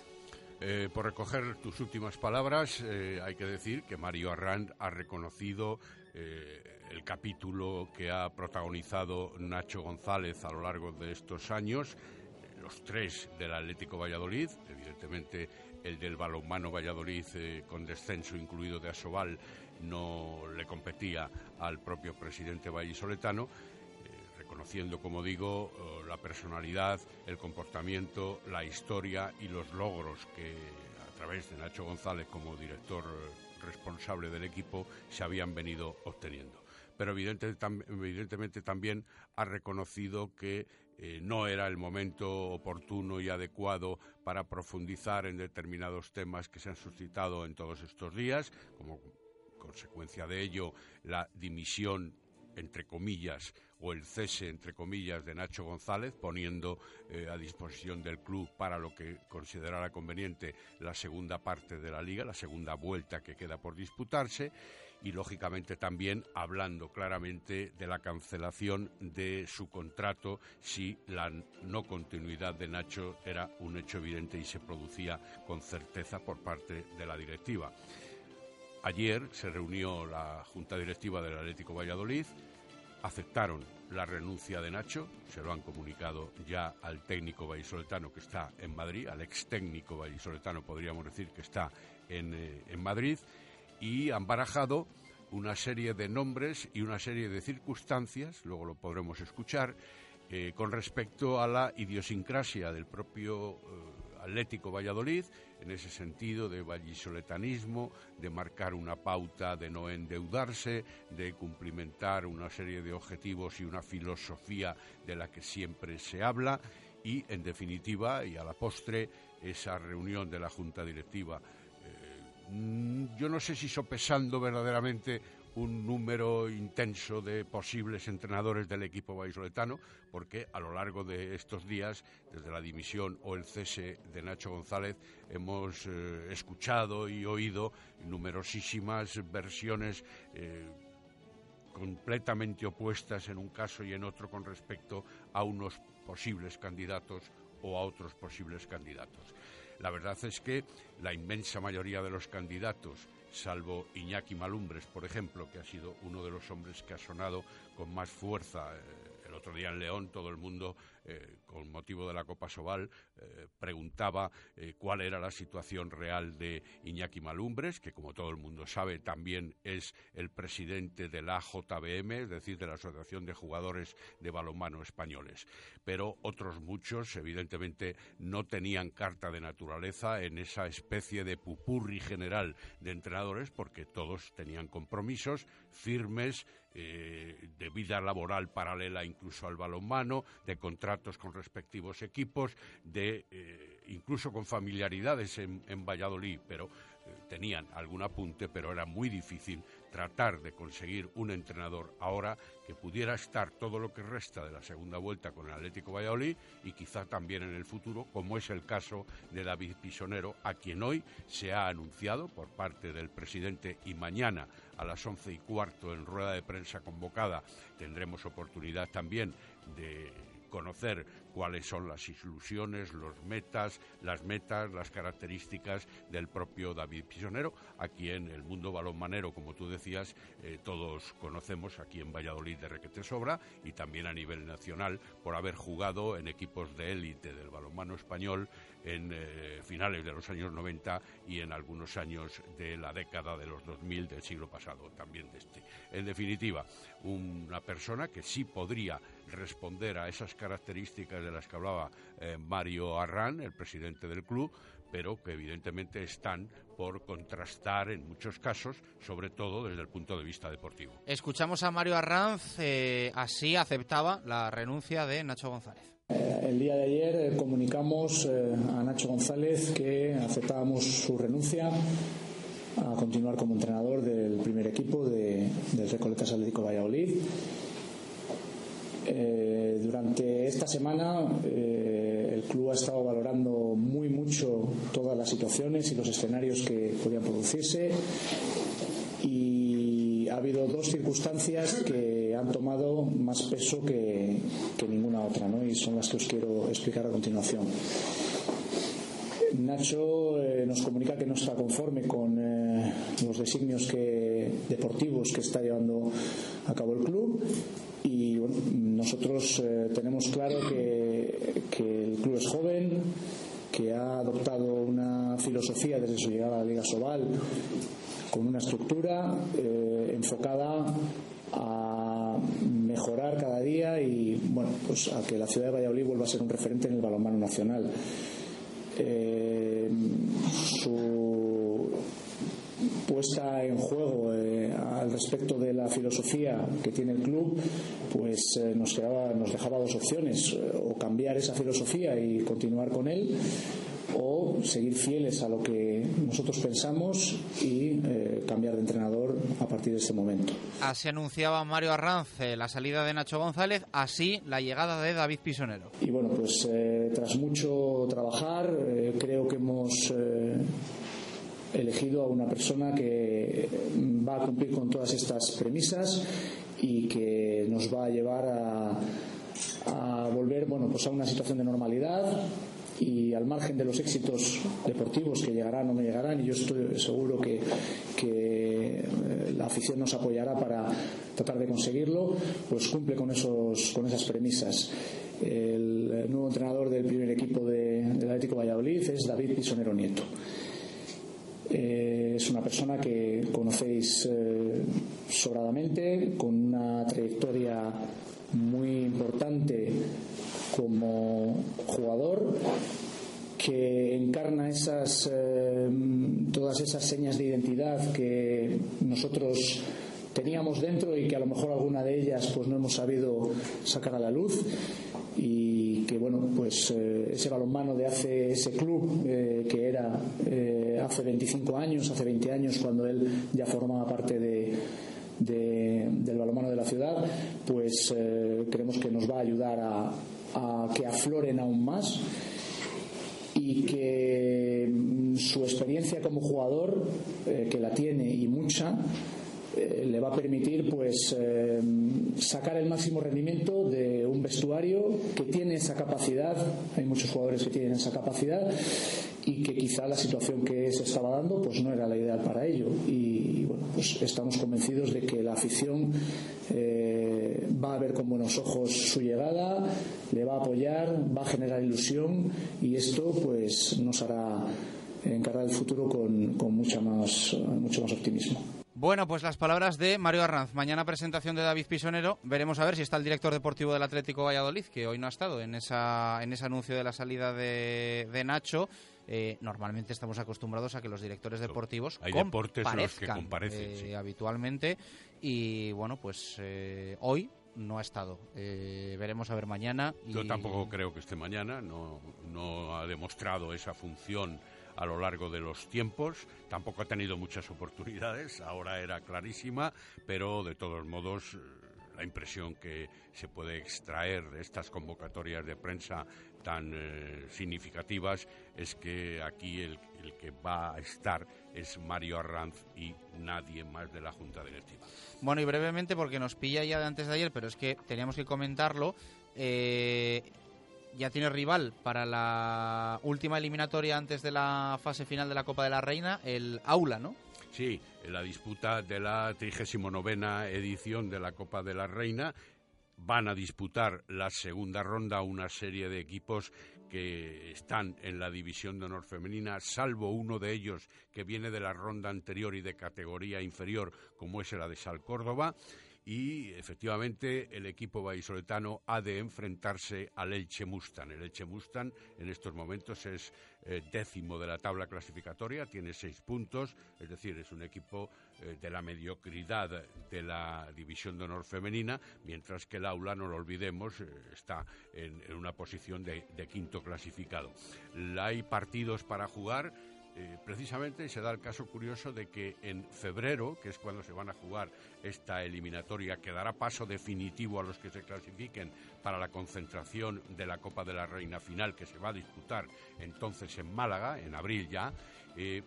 Speaker 12: por recoger tus últimas palabras, hay que decir que Mario Arranz ha reconocido el capítulo que ha protagonizado Nacho González a lo largo de estos años, los tres del Atlético Valladolid, evidentemente el del balonmano Valladolid eh, con descenso incluido de Asobal no le competía al propio presidente vallisoletano, eh, reconociendo, como digo, eh, la personalidad, el comportamiento, la historia y los logros que a través de Nacho González como director responsable del equipo se habían venido obteniendo. Pero evidentemente también ha reconocido que eh, no era el momento oportuno y adecuado para profundizar en determinados temas que se han suscitado en todos estos días, como consecuencia de ello la dimisión entre comillas, o el cese, entre comillas, de Nacho González, poniendo eh, a disposición del club para lo que considerara conveniente la segunda parte de la liga, la segunda vuelta que queda por disputarse, y lógicamente también hablando claramente de la cancelación de su contrato si la no continuidad de Nacho era un hecho evidente y se producía con certeza por parte de la directiva. Ayer se reunió la Junta Directiva del Atlético Valladolid, aceptaron la renuncia de Nacho, se lo han comunicado ya al técnico vallisoletano que está en Madrid, al ex técnico vallisoletano podríamos decir que está en, eh, en Madrid, y han barajado una serie de nombres y una serie de circunstancias, luego lo podremos escuchar, eh, con respecto a la idiosincrasia del propio eh, Atlético Valladolid, en ese sentido de vallisoletanismo, de marcar una pauta de no endeudarse, de cumplimentar una serie de objetivos y una filosofía de la que siempre se habla y, en definitiva, y a la postre, esa reunión de la Junta Directiva. Eh, yo no sé si sopesando verdaderamente un número intenso de posibles entrenadores del equipo vallisoletano, porque a lo largo de estos días, desde la dimisión o el cese de Nacho González, hemos eh, escuchado y oído numerosísimas versiones. Eh, completamente opuestas en un caso y en otro con respecto a unos posibles candidatos o a otros posibles candidatos. La verdad es que la inmensa mayoría de los candidatos salvo Iñaki Malumbres, por ejemplo, que ha sido uno de los hombres que ha sonado con más fuerza. Eh, el otro día en León todo el mundo eh, con motivo de la Copa Sobal, eh, preguntaba eh, cuál era la situación real de Iñaki Malumbres, que como todo el mundo sabe también es el presidente de la JBM, es decir, de la Asociación de Jugadores de Balonmano Españoles. Pero otros muchos, evidentemente, no tenían carta de naturaleza en esa especie de pupurri general de entrenadores, porque todos tenían compromisos firmes de vida laboral paralela incluso al balonmano, de contratos con respectivos equipos, de eh, incluso con familiaridades en, Valladolid, pero eh, tenían algún apunte, pero era muy difícil tratar de conseguir un entrenador ahora que pudiera estar todo lo que resta de la segunda vuelta con el Atlético Valladolid y quizá también en el futuro, como es el caso de David Pisonero, a quien hoy se ha anunciado por parte del presidente y mañana a las once y cuarto en rueda de prensa convocada tendremos oportunidad también de conocer cuáles son las ilusiones, los metas, las metas, las características del propio David Pisonero, a quien el mundo balonmanero, como tú decías, eh, todos conocemos aquí en Valladolid de Requete Sobra y también a nivel nacional por haber jugado en equipos de élite del balonmano español en eh, finales de los años 90 y en algunos años de la década de los 2000 del siglo pasado, también de este. En definitiva, una persona que sí podría responder a esas características las que hablaba eh, Mario Arran, el presidente del club, pero que evidentemente están por contrastar en muchos casos, sobre todo desde el punto de vista deportivo.
Speaker 3: Escuchamos a Mario Arranz, eh, así aceptaba la renuncia de Nacho González.
Speaker 23: Eh, el día de ayer comunicamos a Nacho González que aceptábamos su renuncia a continuar como entrenador del primer equipo de, del Recoletas Atlético Valladolid eh, durante esta semana eh, el club ha estado valorando muy mucho todas las situaciones y los escenarios que podían producirse y ha habido dos circunstancias que han tomado más peso que, ninguna otra ¿no? y son las que os quiero explicar a continuación. Nacho eh, nos comunica que no está conforme con los designios deportivos que está llevando a cabo el club nosotros eh, tenemos claro que, el club es joven, que ha adoptado una filosofía desde su llegada a la Liga Sobal con una estructura eh, enfocada a mejorar cada día y bueno pues a que la ciudad de Valladolid vuelva a ser un referente en el balonmano nacional. Eh, puesta en juego al respecto de la filosofía que tiene el club, pues eh, nos, quedaba, nos dejaba dos opciones, eh, o cambiar esa filosofía y continuar con él, o seguir fieles a lo que nosotros pensamos y eh, cambiar de entrenador a partir de este momento.
Speaker 3: Así anunciaba Mario Arranz la salida de Nacho González, así la llegada de David Pisonero.
Speaker 23: Y bueno, pues tras mucho trabajar, creo que hemos elegido a una persona que va a cumplir con todas estas premisas y que nos va a llevar a, volver bueno, pues a una situación de normalidad y al margen de los éxitos deportivos que llegarán o no llegarán, y yo estoy seguro que, eh, la afición nos apoyará para tratar de conseguirlo, pues cumple con, esos, con esas premisas. El nuevo entrenador del primer equipo de, del Atlético Valladolid es David Pisonero Nieto. Eh, es una persona que conocéis eh, sobradamente, con una trayectoria muy importante como jugador que encarna esas eh, todas esas señas de identidad que nosotros teníamos dentro y que a lo mejor alguna de ellas pues no hemos sabido sacar a la luz y que bueno pues eh, ese balonmano de hace ese club eh, que era eh, hace 25 años hace 20 años cuando él ya formaba parte de, del balonmano de la ciudad pues creemos que nos va a ayudar a, a que afloren aún más y que mm, su experiencia como jugador que la tiene y mucha eh, le va a permitir pues eh, sacar el máximo rendimiento de un vestuario que tiene esa capacidad hay muchos jugadores que tienen esa capacidad y que quizá la situación que se estaba dando pues no era la ideal para ello y, bueno pues estamos convencidos de que la afición eh, va a ver con buenos ojos su llegada le va a apoyar va a generar ilusión y esto pues nos hará encarar el futuro con, con mucha más, mucho más optimismo.
Speaker 3: Bueno, pues las palabras de Mario Arranz. Mañana presentación de David Pisonero. Veremos a ver si está el director deportivo del Atlético Valladolid, que hoy no ha estado en, esa, en ese anuncio de la salida de, Nacho. Eh, normalmente estamos acostumbrados a que los directores deportivos
Speaker 12: Hay deportes los que comparecen
Speaker 3: eh, habitualmente y bueno pues eh, hoy no ha estado veremos a ver mañana
Speaker 12: yo tampoco creo que esté mañana no no ha demostrado esa función a lo largo de los tiempos. Tampoco ha tenido muchas oportunidades, ahora era clarísima, pero de todos modos la impresión que se puede extraer de estas convocatorias de prensa tan eh, significativas es que aquí el, el, que va a estar es Mario Arranz y nadie más de la Junta Directiva.
Speaker 3: Bueno, y brevemente, porque nos pilla ya de antes de ayer, pero es que teníamos que comentarlo, eh, ya tiene rival para la última eliminatoria antes de la fase final de la Copa de la Reina, el Aula, ¿no?
Speaker 12: Sí, en la disputa de la 39 edición de la Copa de la Reina van a disputar la segunda ronda una serie de equipos que están en la división de honor femenina, salvo uno de ellos que viene de la ronda anterior y de categoría inferior, como es la de Sal Córdoba y efectivamente el equipo vallisoletano ha de enfrentarse al Elche Mustan. El Elche Mustan en estos momentos es eh, décimo de la tabla clasificatoria, tiene seis puntos, es decir, es un equipo eh, de la mediocridad de la división de honor femenina, mientras que el aula, no lo olvidemos, eh, está en, una posición de, de quinto clasificado. Hay partidos para jugar eh, precisamente se da el caso curioso de que en febrero, que es cuando se van a jugar esta eliminatoria, que dará paso definitivo a los que se clasifiquen para la concentración de la Copa de la Reina final, que se va a disputar entonces en Málaga, en abril ya, eh,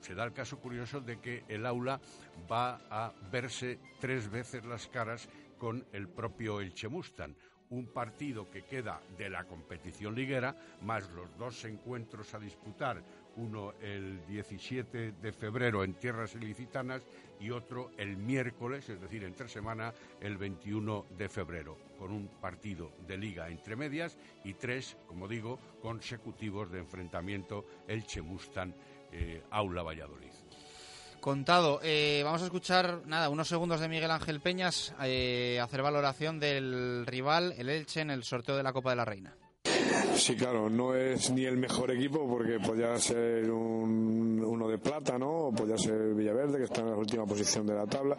Speaker 12: se da el caso curioso de que el aula va a verse tres veces las caras con el propio Elche Mustan un partido que queda de la competición liguera, más los dos encuentros a disputar, uno el 17 de febrero en tierras ilicitanas y otro el miércoles, es decir, en tres semanas, el 21 de febrero, con un partido de liga entre medias y tres, como digo, consecutivos de enfrentamiento el Chemustan eh, Aula Valladolid.
Speaker 3: Contado, eh, vamos a escuchar nada, unos segundos de Miguel Ángel Peñas, eh, hacer valoración del rival, el Elche, en el sorteo de la Copa de la Reina.
Speaker 24: Sí, claro, no es ni el mejor equipo porque podría ser un, uno de plata, ¿no? O podría ser Villaverde, que está en la última posición de la tabla,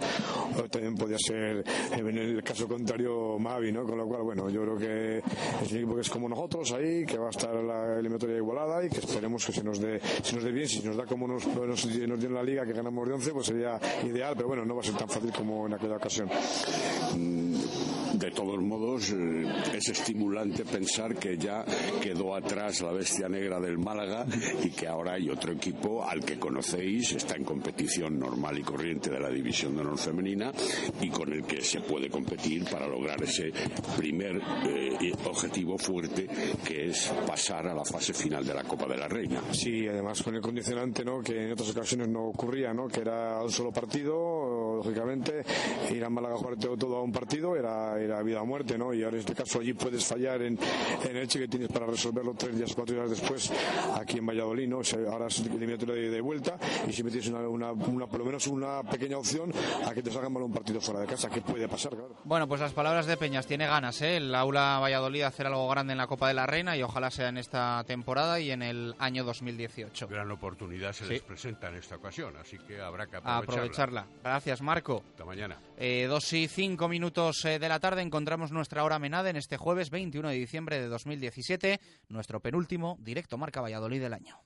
Speaker 24: o también podría ser, en el caso contrario, Mavi, ¿no? Con lo cual, bueno, yo creo que es un equipo que es como nosotros ahí, que va a estar la eliminatoria igualada y que esperemos que se nos dé, se nos dé bien. Si nos da como nos, nos, nos dio en la liga, que ganamos de 11, pues sería ideal, pero bueno, no va a ser tan fácil como en aquella ocasión.
Speaker 12: De todos modos, eh, es estimulante pensar que ya quedó atrás la bestia negra del Málaga y que ahora hay otro equipo al que conocéis, está en competición normal y corriente de la División de Honor Femenina y con el que se puede competir para lograr ese primer eh, objetivo fuerte que es pasar a la fase final de la Copa de la Reina.
Speaker 24: Sí, además con el condicionante, ¿no? Que en otras ocasiones no ocurría, ¿no? Que era un solo partido, lógicamente, ir a Málaga a jugar todo a un partido era, era vida o muerte, ¿no? Y ahora en este caso allí puedes fallar en, en Elche que tienes para resolverlo tres días, cuatro días después aquí en Valladolid, ¿no? O sea, ahora es eliminatoria de, de vuelta y siempre tienes una, una, una- por lo menos una pequeña opción a que te salgan mal un partido fuera de casa, que puede pasar, claro.
Speaker 3: Bueno, pues las palabras de Peñas. Tiene ganas, ¿eh? El Aula Valladolid de hacer algo grande en la Copa de la Reina y ojalá sea en esta temporada y en el año 2018.
Speaker 12: Gran oportunidad se
Speaker 3: Sí.
Speaker 12: les presenta en esta ocasión, así que habrá que
Speaker 3: A
Speaker 12: aprovecharla.
Speaker 3: aprovecharla. Gracias, Marco.
Speaker 12: Hasta mañana.
Speaker 3: Eh, dos y cinco minutos eh, de la tarde encontramos nuestra hora menada en este jueves 21 de diciembre de 2017, nuestro penúltimo directo Marca Valladolid del año.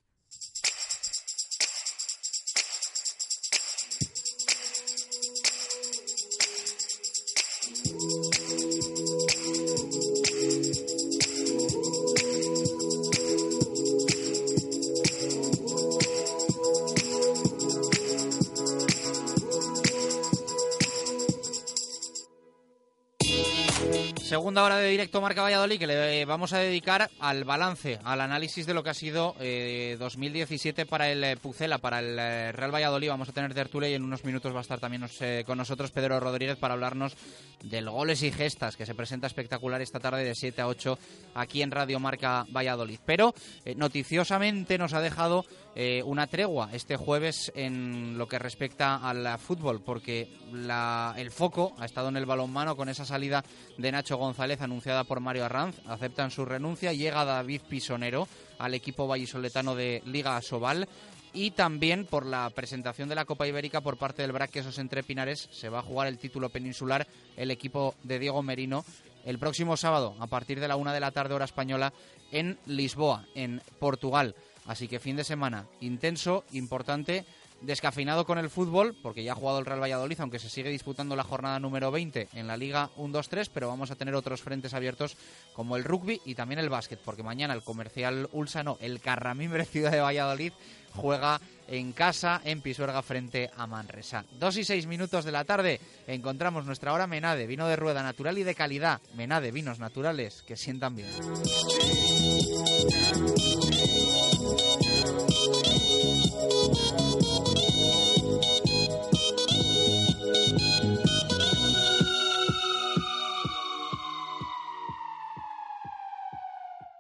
Speaker 3: Segunda hora de directo Marca Valladolid que le vamos a dedicar al balance, al análisis de lo que ha sido eh, 2017 para el eh, Pucela, para el eh, Real Valladolid. Vamos a tener tertulia y en unos minutos va a estar también eh, con nosotros Pedro Rodríguez para hablarnos del goles y gestas que se presenta espectacular esta tarde de 7 a 8 aquí en Radio Marca Valladolid. Pero eh, noticiosamente nos ha dejado eh, una tregua este jueves en lo que respecta al fútbol, porque la- el foco ha estado en el balonmano con esa salida de Nacho González anunciada por Mario Arranz. Aceptan su renuncia, llega David Pisonero al equipo vallisoletano de Liga Asobal. Y también por la presentación de la Copa Ibérica por parte del Braquesos entre Pinares, se va a jugar el título peninsular el equipo de Diego Merino el próximo sábado a partir de la una de la tarde hora española en Lisboa, en Portugal. Así que fin de semana intenso, importante, descafeinado con el fútbol, porque ya ha jugado el Real Valladolid, aunque se sigue disputando la jornada número 20 en la Liga 1-2-3, pero vamos a tener otros frentes abiertos como el rugby y también el básquet, porque mañana el comercial Ulsano, el Carramimbre Ciudad de Valladolid, juega en casa en Pisuerga frente a Manresa. Dos y seis minutos de la tarde encontramos nuestra hora Menade, vino de rueda natural y de calidad. Menade, vinos naturales que sientan bien.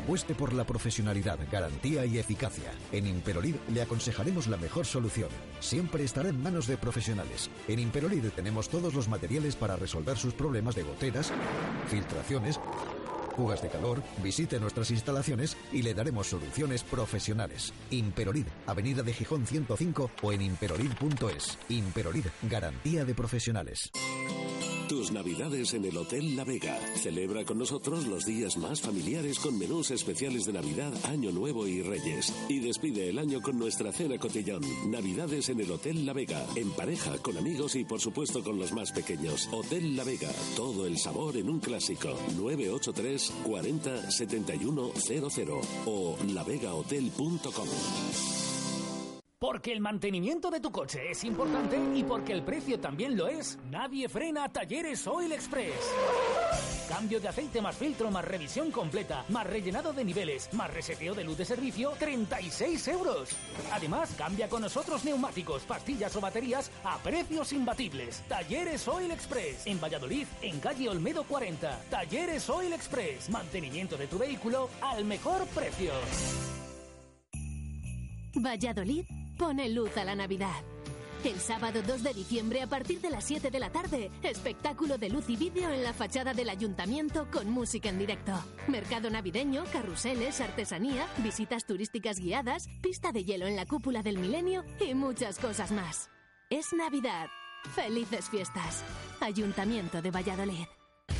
Speaker 25: Apueste por la profesionalidad, garantía y eficacia. En Imperolid le aconsejaremos la mejor solución. Siempre estará en manos de profesionales. En Imperolid tenemos todos los materiales para resolver sus problemas de goteras, filtraciones, fugas de calor. Visite nuestras instalaciones y le daremos soluciones profesionales. Imperolid, Avenida de Gijón 105 o en imperolid.es. Imperolid, garantía de profesionales.
Speaker 20: Tus navidades en el Hotel La Vega. Celebra con nosotros los días más familiares con menús especiales de Navidad, Año Nuevo y Reyes. Y despide el año con nuestra cena cotillón. Navidades en el Hotel La Vega. En pareja, con amigos y por supuesto con los más pequeños. Hotel La Vega. Todo el sabor en un clásico. 983 40 71 00 o lavegahotel.com.
Speaker 26: Porque el mantenimiento de tu coche es importante y porque el precio también lo es, nadie frena a Talleres Oil Express. cambio de aceite más filtro más revisión completa, más rellenado de niveles, más reseteo de luz de servicio, 36 euros. Además, cambia con nosotros neumáticos, pastillas o baterías a precios imbatibles. Talleres Oil Express. En Valladolid, en calle Olmedo 40. Talleres Oil Express. Mantenimiento de tu vehículo al mejor precio.
Speaker 27: Valladolid pone luz a la Navidad. El sábado 2 de diciembre a partir de las 7 de la tarde, espectáculo de luz y vídeo en la fachada del ayuntamiento con música en directo. Mercado navideño, carruseles, artesanía, visitas turísticas guiadas, pista de hielo en la cúpula del milenio y muchas cosas más. Es Navidad. Felices fiestas. Ayuntamiento de Valladolid.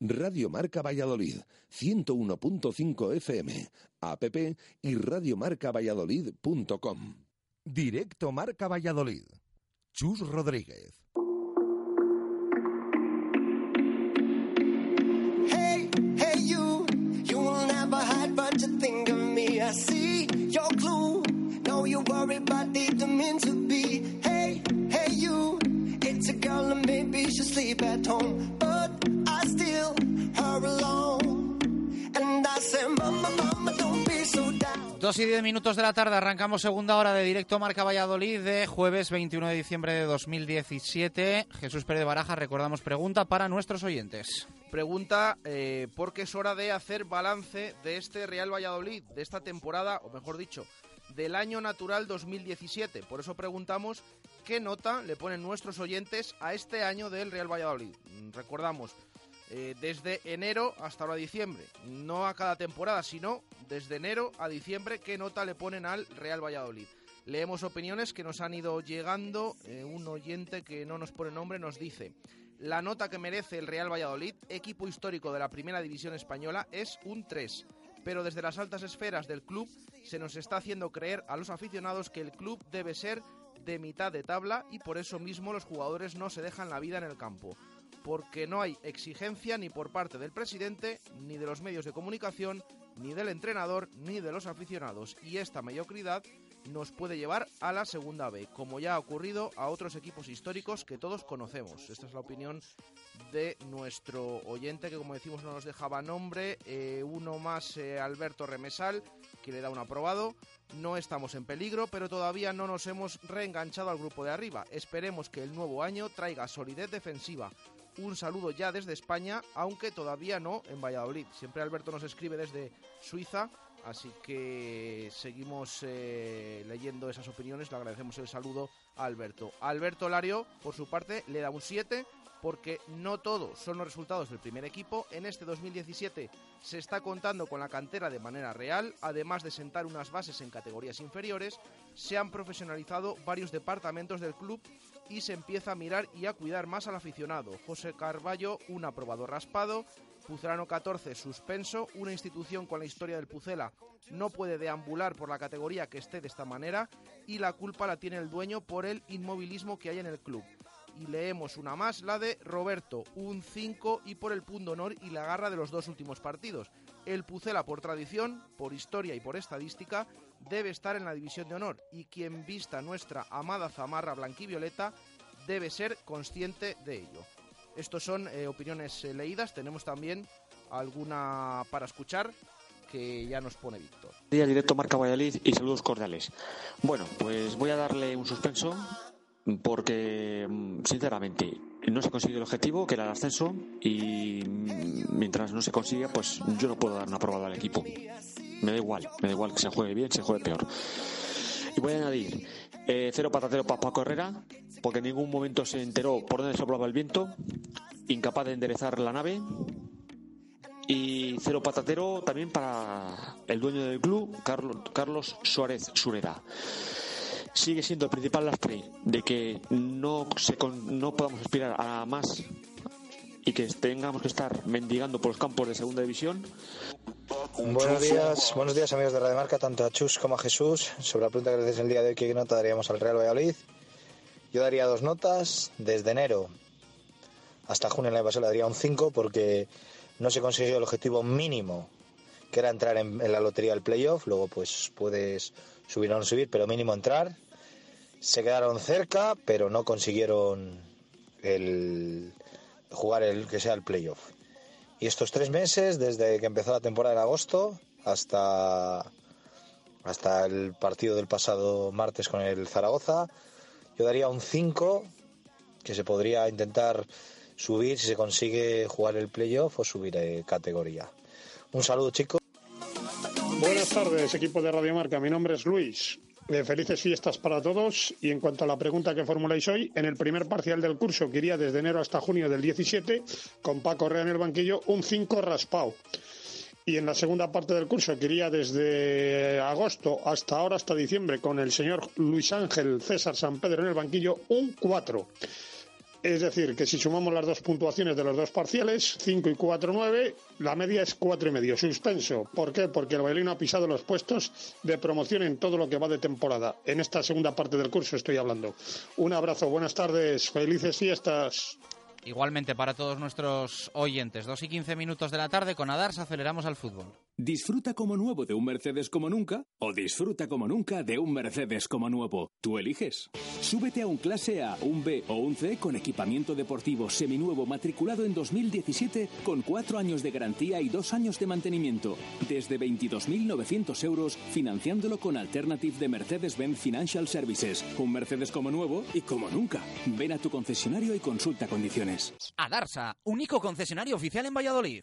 Speaker 1: Radio Marca Valladolid, 101.5 FM, app y radiomarcavalladolid.com. Directo Marca Valladolid. Chus Rodríguez.
Speaker 2: Hey, hey, you, you will never hide, but you think of me. I see your clue. No, you worry, but didn't mean to be. Hey, hey, you, it's a girl and maybe she'll sleep at home, but
Speaker 3: Dos y diez minutos de la tarde arrancamos segunda hora de directo Marca Valladolid de jueves 21 de diciembre de 2017. Jesús Pérez de Baraja, recordamos pregunta para nuestros oyentes.
Speaker 5: Pregunta eh, porque es hora de hacer balance de este Real Valladolid, de esta temporada, o mejor dicho, del año natural 2017. Por eso preguntamos qué nota le ponen nuestros oyentes a este año del Real Valladolid. Mm, Recordamos, eh, desde enero hasta ahora diciembre, no a cada temporada, sino desde enero a diciembre, qué nota le ponen al Real Valladolid. Leemos opiniones que nos han ido llegando. Eh, un oyente que no nos pone nombre nos dice: La nota que merece el Real Valladolid, equipo histórico de la primera división española, es un 3. Pero desde las altas esferas del club se nos está haciendo creer a los aficionados que el club debe ser de mitad de tabla y por eso mismo los jugadores no se dejan la vida en el campo. Porque no hay exigencia ni por parte del presidente, ni de los medios de comunicación, ni del entrenador, ni de los aficionados. Y esta mediocridad nos puede llevar a la segunda B, como ya ha ocurrido a otros equipos históricos que todos conocemos. Esta es la opinión de nuestro oyente, que como decimos no nos dejaba nombre. Eh, uno más, eh, Alberto Remesal, que le da un aprobado. No estamos en peligro, pero todavía no nos hemos reenganchado al grupo de arriba. Esperemos que el nuevo año traiga solidez defensiva. Un saludo ya desde España, aunque todavía no en Valladolid. Siempre Alberto nos escribe desde Suiza, así que seguimos eh, leyendo esas opiniones. Le agradecemos el saludo a Alberto. Alberto Lario, por su parte, le da un 7 porque no todo son los resultados del primer equipo. En este 2017 se está contando con la cantera de manera real, además de sentar unas bases en categorías inferiores, se han profesionalizado varios departamentos del club y se empieza a mirar y a cuidar más al aficionado. José Carballo, un aprobado raspado. Pucelano 14, suspenso. Una institución con la historia del Pucela no puede deambular por la categoría que esté de esta manera y la culpa la tiene el dueño por el inmovilismo que hay en el club y leemos una más, la de Roberto, un 5 y por el punto honor y la garra de los dos últimos partidos. El Pucela, por tradición, por historia y por estadística, debe estar en la división de honor y quien vista nuestra amada zamarra blanquivioleta debe ser consciente de ello. Estos son eh, opiniones eh, leídas, tenemos también alguna para escuchar que ya nos pone Víctor.
Speaker 28: Día directo Marca Valladolid y saludos cordiales. Bueno, pues voy a darle un suspenso porque, mm, sinceramente, no se consigue el objetivo, que era el ascenso, y mientras no se consiga, pues yo no puedo dar una aprobada al equipo. Me da igual, me da igual que se juegue bien, se juegue peor. Y voy a añadir eh, cero patatero para Paco Herrera, porque en ningún momento se enteró por dónde soplaba el viento, incapaz de enderezar la nave. Y cero patatero también para el dueño del club, Carlos, Carlos Suárez Surera sigue siendo el principal lastre de que no, se con- no podamos aspirar a más y que tengamos que estar mendigando por los campos de segunda división.
Speaker 29: Buenos días, buenos días amigos de Radio Marca, tanto a Chus como a Jesús. Sobre la pregunta que le hacéis el día de hoy, ¿qué nota daríamos al Real Valladolid? Yo daría dos notas. Desde enero hasta junio del año pasado le daría un 5 porque no se consiguió el objetivo mínimo, que era entrar en, en la lotería del playoff. Luego pues puedes subir o no subir, pero mínimo entrar. Se quedaron cerca, pero no consiguieron jugar el que sea el playoff. Y estos tres meses, desde que empezó la temporada en agosto hasta, hasta el partido del pasado martes con el Zaragoza, yo daría un 5, que se podría intentar subir si se consigue jugar el playoff o subir de categoría. Un saludo, chicos.
Speaker 30: Buenas tardes, equipo de Radio Marca. Mi nombre es Luis. Eh, felices fiestas para todos. Y en cuanto a la pregunta que formuláis hoy, en el primer parcial del curso, que iría desde enero hasta junio del 17, con Paco Rea en el banquillo, un 5 raspado. Y en la segunda parte del curso, que iría desde agosto hasta ahora, hasta diciembre, con el señor Luis Ángel César San Pedro en el banquillo, un 4. Es decir, que si sumamos las dos puntuaciones de los dos parciales, 5 y 4, 9, la media es cuatro y medio. Suspenso. ¿Por qué? Porque el Bailino ha pisado los puestos de promoción en todo lo que va de temporada. En esta segunda parte del curso estoy hablando. Un abrazo, buenas tardes, felices fiestas.
Speaker 3: Igualmente para todos nuestros oyentes, 2 y 15 minutos de la tarde con Adars aceleramos al fútbol.
Speaker 31: Disfruta como nuevo de un Mercedes como nunca o disfruta como nunca de un Mercedes como nuevo. Tú eliges. Súbete a un clase A, un B o un C con equipamiento deportivo seminuevo matriculado en 2017 con cuatro años de garantía y dos años de mantenimiento. Desde 22.900 euros financiándolo con Alternative de Mercedes-Benz Financial Services. Un Mercedes como nuevo y como nunca. Ven a tu concesionario y consulta condiciones.
Speaker 3: Adarsa, único concesionario oficial en Valladolid.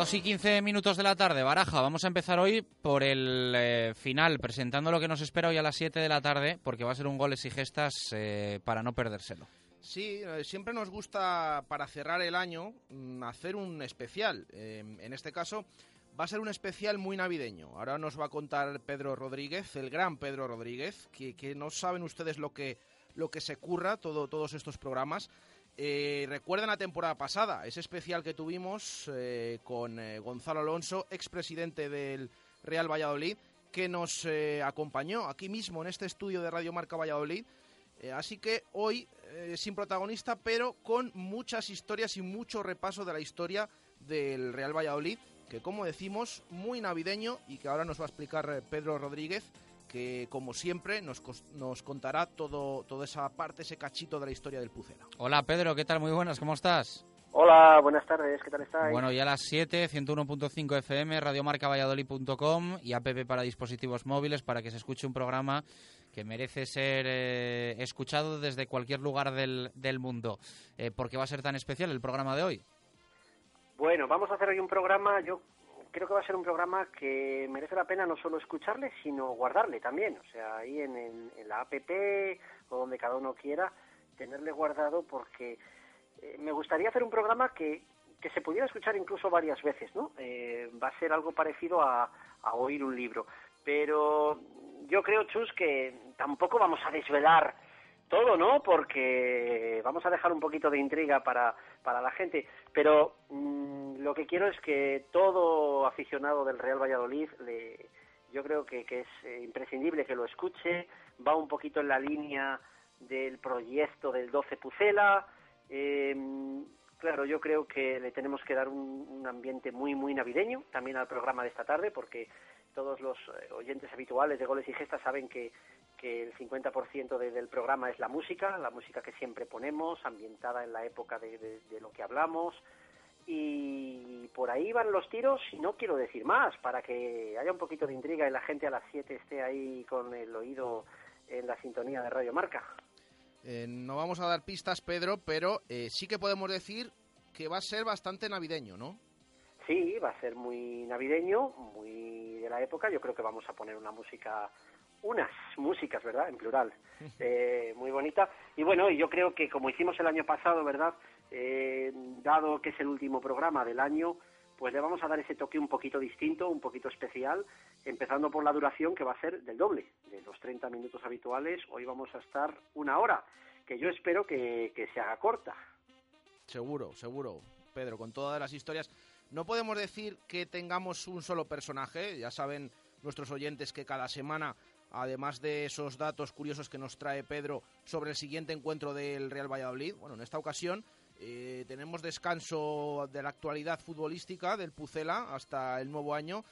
Speaker 3: Dos y 15 minutos de la tarde, Baraja. Vamos a empezar hoy por el eh, final, presentando lo que nos espera hoy a las 7 de la tarde, porque va a ser un goles y gestas eh, para no perdérselo.
Speaker 5: Sí, eh, siempre nos gusta para cerrar el año mm, hacer un especial. En este caso va a ser un especial muy navideño. Ahora nos va a contar Pedro Rodríguez, el gran Pedro Rodríguez, que, que no saben ustedes lo que, lo que se curra todo, todos estos programas. Eh, recuerden la temporada pasada, ese especial que tuvimos eh, con eh, Gonzalo Alonso, expresidente del Real Valladolid, que nos eh, acompañó aquí mismo en este estudio de Radio Marca Valladolid. Así que hoy, sin protagonista, pero con muchas historias y mucho repaso de la historia del Real Valladolid, que como decimos, muy navideño y que ahora nos va a explicar Pedro Rodríguez, que como siempre nos, nos contará todo, toda esa parte, ese cachito de la historia del Pucela.
Speaker 3: Hola Pedro, ¿qué tal? Muy buenas, ¿cómo estás?
Speaker 32: Hola, buenas tardes, ¿qué tal estáis?
Speaker 3: Bueno, ya a las 7, 101.5 FM, radiomarcavalladolid.com y app para dispositivos móviles para que se escuche un programa que merece ser eh, escuchado desde cualquier lugar del, del mundo. Eh, ¿Por qué va a ser tan especial el programa de hoy?
Speaker 32: Bueno, vamos a hacer hoy un programa, yo creo que va a ser un programa que merece la pena no solo escucharle, sino guardarle también. O sea, ahí en, en- en la app o donde cada uno quiera, tenerle guardado porque eh, me gustaría hacer un programa que, que se pudiera escuchar incluso varias veces, ¿no? Eh, va a ser algo parecido a, a oír un libro. Pero yo creo, Chus, que tampoco vamos a desvelar todo, ¿no? Porque vamos a dejar un poquito de intriga para, para la gente. Pero mm, lo que quiero es que todo aficionado del Real Valladolid, le, yo creo que, que es eh, imprescindible que lo escuche. Va un poquito en la línea del proyecto del 12 Pucela. Eh, claro, yo creo que le tenemos que dar un, un ambiente muy, muy navideño también al programa de esta tarde, porque todos los eh, oyentes habituales de Goles y Gestas saben que, que el 50% de- del programa es la música, la música que siempre ponemos, ambientada en la época de, de- de lo que hablamos. Y por ahí van los tiros y no quiero decir más, para que haya un poquito de intriga y la gente a las 7 esté ahí con el oído en la sintonía de Radio Marca.
Speaker 5: Eh, no vamos a dar pistas, Pedro, pero eh, sí que podemos decir que va a ser bastante navideño, ¿no?
Speaker 32: Sí, va a ser muy navideño, muy de la época. Yo creo que vamos a poner una música, unas músicas, ¿verdad? En plural, eh, muy bonita. Y bueno, yo creo que como hicimos el año pasado, ¿verdad? Eh, dado que es el último programa del año, pues le vamos a dar ese toque un poquito distinto, un poquito especial, empezando por la duración que va a ser del doble, de los 30 minutos habituales. Hoy vamos a estar una hora, que yo espero que, que se haga corta.
Speaker 5: Seguro, seguro, Pedro, con todas las historias. No podemos decir que tengamos un solo personaje, ya saben nuestros oyentes que cada semana, además de esos datos curiosos que nos trae Pedro sobre el siguiente encuentro del Real Valladolid, bueno, en esta ocasión eh, tenemos descanso de la actualidad futbolística del Pucela hasta el nuevo año.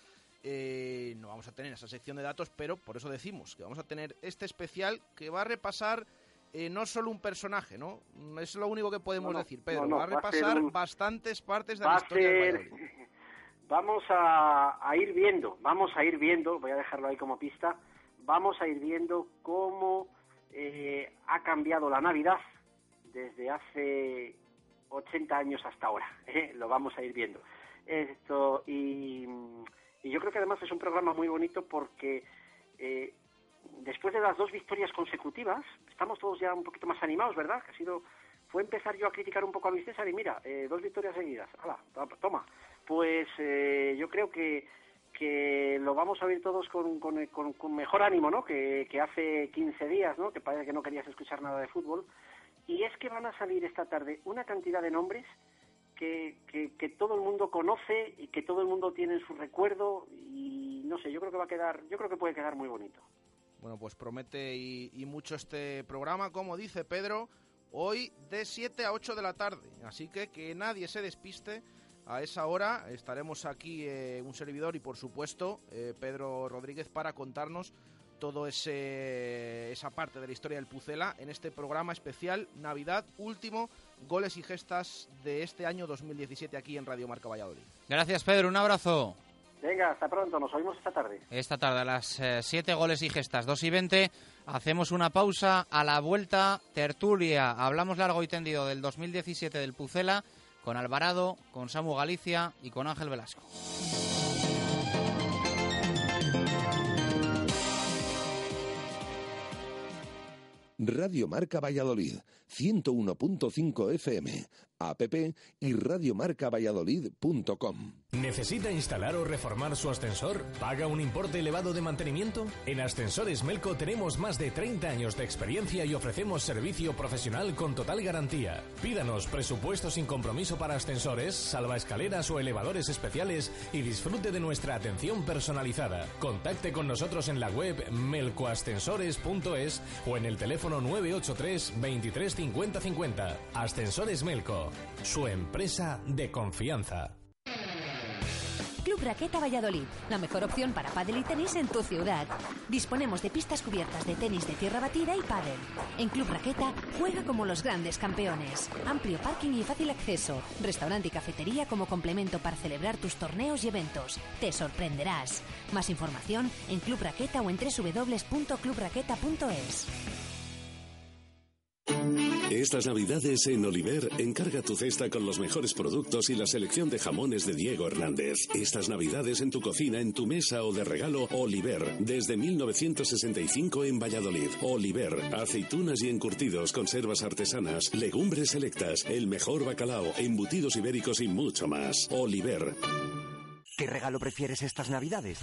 Speaker 5: Eh, no vamos a tener esa sección de datos, pero por eso decimos que vamos a tener este especial que va a repasar eh, no solo un personaje, ¿no? Es lo único que podemos
Speaker 32: No, no,
Speaker 5: decir, Pedro.
Speaker 32: no,
Speaker 5: va a
Speaker 32: va a
Speaker 5: repasar
Speaker 32: un-
Speaker 5: bastantes partes de
Speaker 32: va
Speaker 5: la historia del
Speaker 32: ser-
Speaker 5: Valladolid.
Speaker 32: Vamos a, a ir viendo, vamos a ir viendo, voy a dejarlo ahí como pista, vamos a ir viendo cómo eh, ha cambiado la Navidad desde hace 80 años hasta ahora. ¿eh? Lo vamos a ir viendo. Esto y, y yo creo que además es un programa muy bonito porque eh, después de las dos victorias consecutivas estamos todos ya un poquito más animados, ¿verdad? Que ha sido fue empezar yo a criticar un poco a Luis César y mira, dos victorias seguidas. Hala, to- toma. Pues yo creo que, que lo vamos a ver todos con, con, con- con mejor ánimo, ¿no? Que, que hace 15 días, ¿no? Que parece que no querías escuchar nada de fútbol. Y es que van a salir esta tarde una cantidad de nombres que, que, que todo el mundo conoce y que todo el mundo tiene en su recuerdo y no sé, yo creo que va a quedar, yo creo que puede quedar muy bonito.
Speaker 5: Bueno, pues promete y, y mucho este programa, como dice Pedro, hoy de 7 a 8 de la tarde. Así que que nadie se despiste. A esa hora estaremos aquí eh, un servidor y por supuesto eh, Pedro Rodríguez para contarnos todo ese esa parte de la historia del Pucela en este programa especial Navidad último goles y gestas de este año 2017 aquí en Radio Marca Valladolid.
Speaker 3: Gracias, Pedro. Un abrazo.
Speaker 32: Venga, hasta pronto, nos oímos esta tarde.
Speaker 3: Esta tarde a las 7 goles y gestas, 2 y 20. Hacemos una pausa. A la vuelta, tertulia. Hablamos largo y tendido del 2017 del Pucela con Alvarado, con Samu Galicia y con Ángel Velasco.
Speaker 1: Radio Marca Valladolid, 101.5 FM, app y radiomarcavalladolid.com.
Speaker 33: ¿Necesita instalar o reformar su ascensor? ¿Paga un importe elevado de mantenimiento? En Ascensores Melco tenemos más de 30 años de experiencia y ofrecemos servicio profesional con total garantía. Pídanos presupuesto sin compromiso para ascensores, salvaescaleras o elevadores especiales y disfrute de nuestra atención personalizada. Contacte con nosotros en la web melcoascensores.es o en el teléfono 983 23 50 50. Ascensores Melco, su empresa de confianza.
Speaker 34: Club Raqueta Valladolid, la mejor opción para pádel y tenis en tu ciudad. Disponemos de pistas cubiertas de tenis de tierra batida y pádel. En Club Raqueta juega como los grandes campeones. Amplio parking y fácil acceso. Restaurante y cafetería como complemento para celebrar tus torneos y eventos. Te sorprenderás. Más información en Club Raqueta o en www.clubraqueta.es.
Speaker 20: Estas navidades en Oliver, encarga tu cesta con los mejores productos y la selección de jamones de Diego Hernández. Estas navidades en tu cocina, en tu mesa o de regalo, Oliver, desde 1965 en Valladolid. Oliver, aceitunas y encurtidos, conservas artesanas, legumbres selectas, el mejor bacalao, embutidos ibéricos y mucho más. Oliver.
Speaker 9: ¿Qué regalo prefieres estas navidades?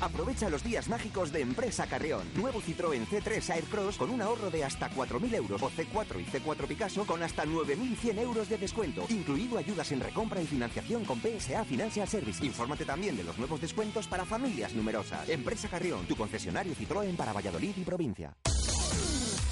Speaker 9: Aprovecha los días mágicos de Empresa Carrión. Nuevo Citroën C3 Aircross con un ahorro de hasta 4.000 euros o C4 y C4 Picasso con hasta 9.100 euros de descuento. Incluido ayudas en recompra y financiación con PSA Financial Service. Infórmate también de los nuevos descuentos para familias numerosas. Empresa Carrión, tu concesionario Citroën para Valladolid y provincia.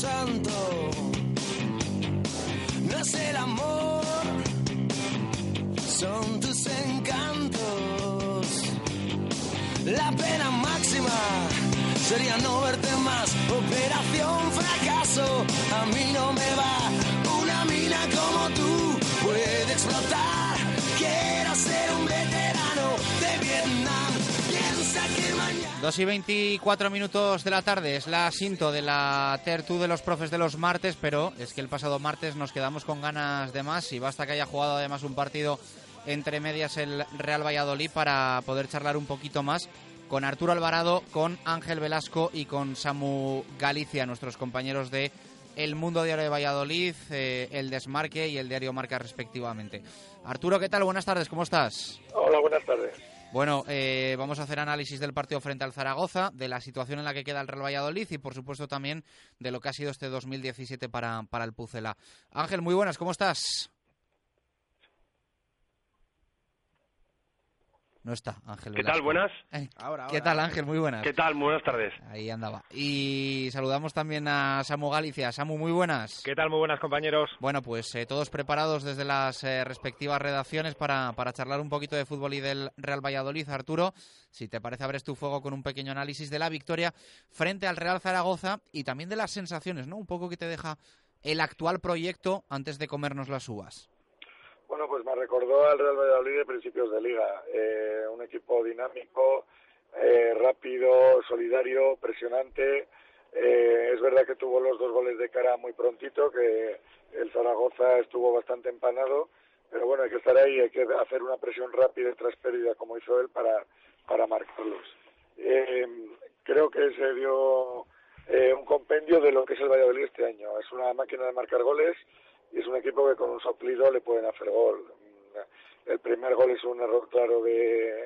Speaker 2: Santo, no es el amor, son tus encantos. La pena máxima sería no verte más. Operación fracaso, a mí no me va. Una mina como tú puede explotar. Quiero ser un veterano de Vietnam. Piensa que mañana.
Speaker 3: 2 y 24 minutos de la tarde es la asinto de la Tertu de los profes de los martes, pero es que el pasado martes nos quedamos con ganas de más y basta que haya jugado además un partido entre medias el Real Valladolid para poder charlar un poquito más con Arturo Alvarado, con Ángel Velasco y con Samu Galicia, nuestros compañeros de El Mundo Diario de Valladolid, eh, El Desmarque y el Diario Marca respectivamente. Arturo, ¿qué tal? Buenas tardes, ¿cómo estás?
Speaker 35: Hola, buenas tardes.
Speaker 3: Bueno, eh, vamos a hacer análisis del partido frente al Zaragoza, de la situación en la que queda el Real Valladolid y, por supuesto, también de lo que ha sido este 2017 para, para el Pucela. Ángel, muy buenas, ¿cómo estás? No está, Ángel.
Speaker 35: ¿Qué tal? Buenas.
Speaker 3: Eh,
Speaker 35: Ahora,
Speaker 3: ¿Qué tal, Ángel? Muy buenas.
Speaker 35: ¿Qué tal? Muy buenas tardes.
Speaker 3: Ahí andaba. Y saludamos también a Samu Galicia. Samu, muy buenas.
Speaker 35: ¿Qué tal? Muy buenas, compañeros.
Speaker 3: Bueno, pues eh, todos preparados desde las eh, respectivas redacciones para, para charlar un poquito de fútbol y del Real Valladolid. Arturo, si te parece, abres tu fuego con un pequeño análisis de la victoria frente al Real Zaragoza y también de las sensaciones, ¿no? Un poco que te deja el actual proyecto antes de comernos las uvas.
Speaker 35: Me recordó al Real Valladolid de principios de liga. Eh, un equipo dinámico, eh, rápido, solidario, presionante. Eh, es verdad que tuvo los dos goles de cara muy prontito, que el Zaragoza estuvo bastante empanado, pero bueno, hay que estar ahí, hay que hacer una presión rápida y tras pérdida como hizo él para, para marcarlos. Eh, creo que se dio eh, un compendio de lo que es el Valladolid este año. Es una máquina de marcar goles y es un equipo que con un soplido le pueden hacer gol. El primer gol es un error claro de,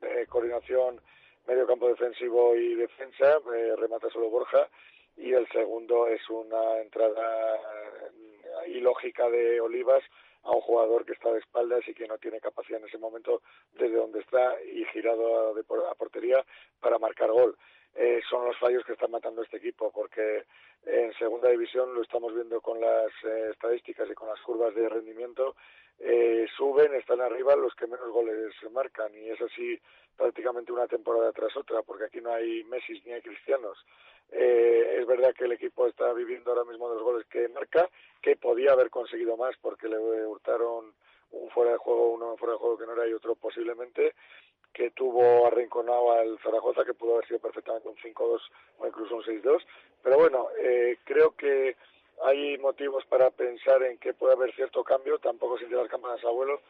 Speaker 35: de coordinación medio campo defensivo y defensa, eh, remata solo Borja, y el segundo es una entrada eh, ilógica de Olivas a un jugador que está de espaldas y que no tiene capacidad en ese momento desde donde está y girado a, a portería para marcar gol. Eh, son los fallos que están matando este equipo porque en segunda división lo estamos viendo con las eh, estadísticas y con las curvas de rendimiento eh, suben, están arriba los que menos goles marcan y es así prácticamente una temporada tras otra porque aquí no hay Messi ni hay Cristianos. Eh, es verdad que el equipo está viviendo ahora mismo de los goles que marca, que podía haber conseguido más porque le hurtaron un fuera de juego, uno fuera de juego que no era y otro posiblemente, que tuvo arrinconado al Zaragoza, que pudo haber sido perfectamente un 5-2 o incluso un 6-2. Pero bueno, eh, creo que hay motivos para pensar en que puede haber cierto cambio, tampoco sin tirar campanas a vuelo,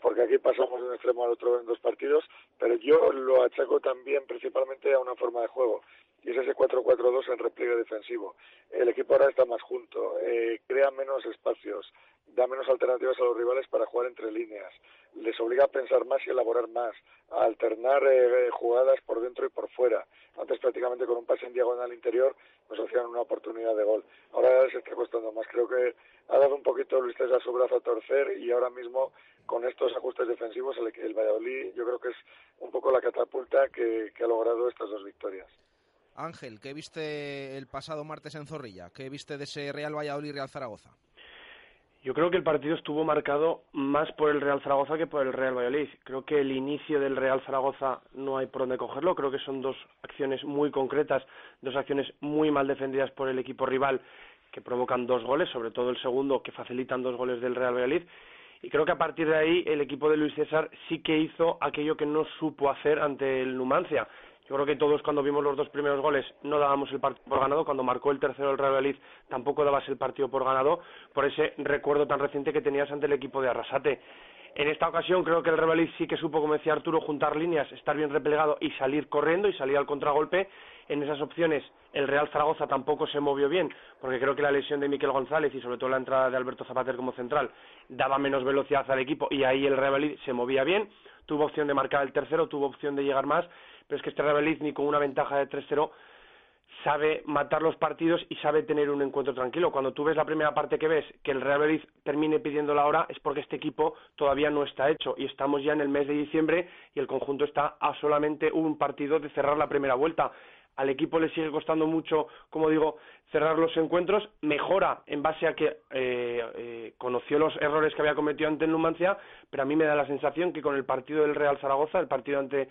Speaker 35: porque aquí pasamos de un extremo al otro en dos partidos, pero yo lo achaco también principalmente a una forma de juego, y es ese 4-4-2 en repliegue defensivo. El equipo ahora está más junto, eh, crea menos espacios, da menos alternativas a los rivales para jugar entre líneas, les obliga a pensar más y elaborar más, a alternar eh, jugadas por dentro y por fuera. Antes prácticamente con un pase en diagonal interior nos hacían una oportunidad de gol. Ahora les está costando más. Creo que ha dado un poquito Luis César su brazo a torcer y ahora mismo con estos ajustes defensivos el, el Valladolid yo creo que es un poco la catapulta que ha logrado estas dos victorias.
Speaker 5: Ángel, ¿qué viste el pasado martes en Zorrilla? ¿Qué viste de ese Real Valladolid-Real Zaragoza?
Speaker 36: Yo creo que el partido estuvo marcado más por el Real Zaragoza que por el Real Valladolid. Creo que el inicio del Real Zaragoza no hay por dónde cogerlo. Creo que son dos acciones muy concretas, dos acciones muy mal defendidas por el equipo rival que provocan dos goles, sobre todo el segundo que facilitan dos goles del Real Valladolid. Y creo que a partir de ahí el equipo de Luis César sí que hizo aquello que no supo hacer ante el Numancia yo creo que todos cuando vimos los dos primeros goles no dábamos el partido por ganado, cuando marcó el tercero el Real Valladolid tampoco dabas el partido por ganado por ese recuerdo tan reciente que tenías ante el equipo de Arrasate. En esta ocasión creo que el Real Valladolid sí que supo, como decía Arturo, juntar líneas, estar bien replegado y salir corriendo y salir al contragolpe. En esas opciones el Real Zaragoza tampoco se movió bien, porque creo que la lesión de Miquel González y sobre todo la entrada de Alberto Zapater como central daba menos velocidad al equipo y ahí el Real Valladolid se movía bien, tuvo opción de marcar el tercero, tuvo opción de llegar más, pero es que este ni con una ventaja de 3-0 sabe matar los partidos y sabe tener un encuentro tranquilo. Cuando tú ves la primera parte que ves que el Real Betis termine pidiendo la hora es porque este equipo todavía no está hecho y estamos ya en el mes de diciembre y el conjunto está a solamente un partido de cerrar la primera vuelta. Al equipo le sigue costando mucho, como digo, cerrar los encuentros. Mejora en base a que eh, eh, conoció los errores que había cometido ante el Numancia, pero a mí me da la sensación que con el partido del Real Zaragoza, el partido ante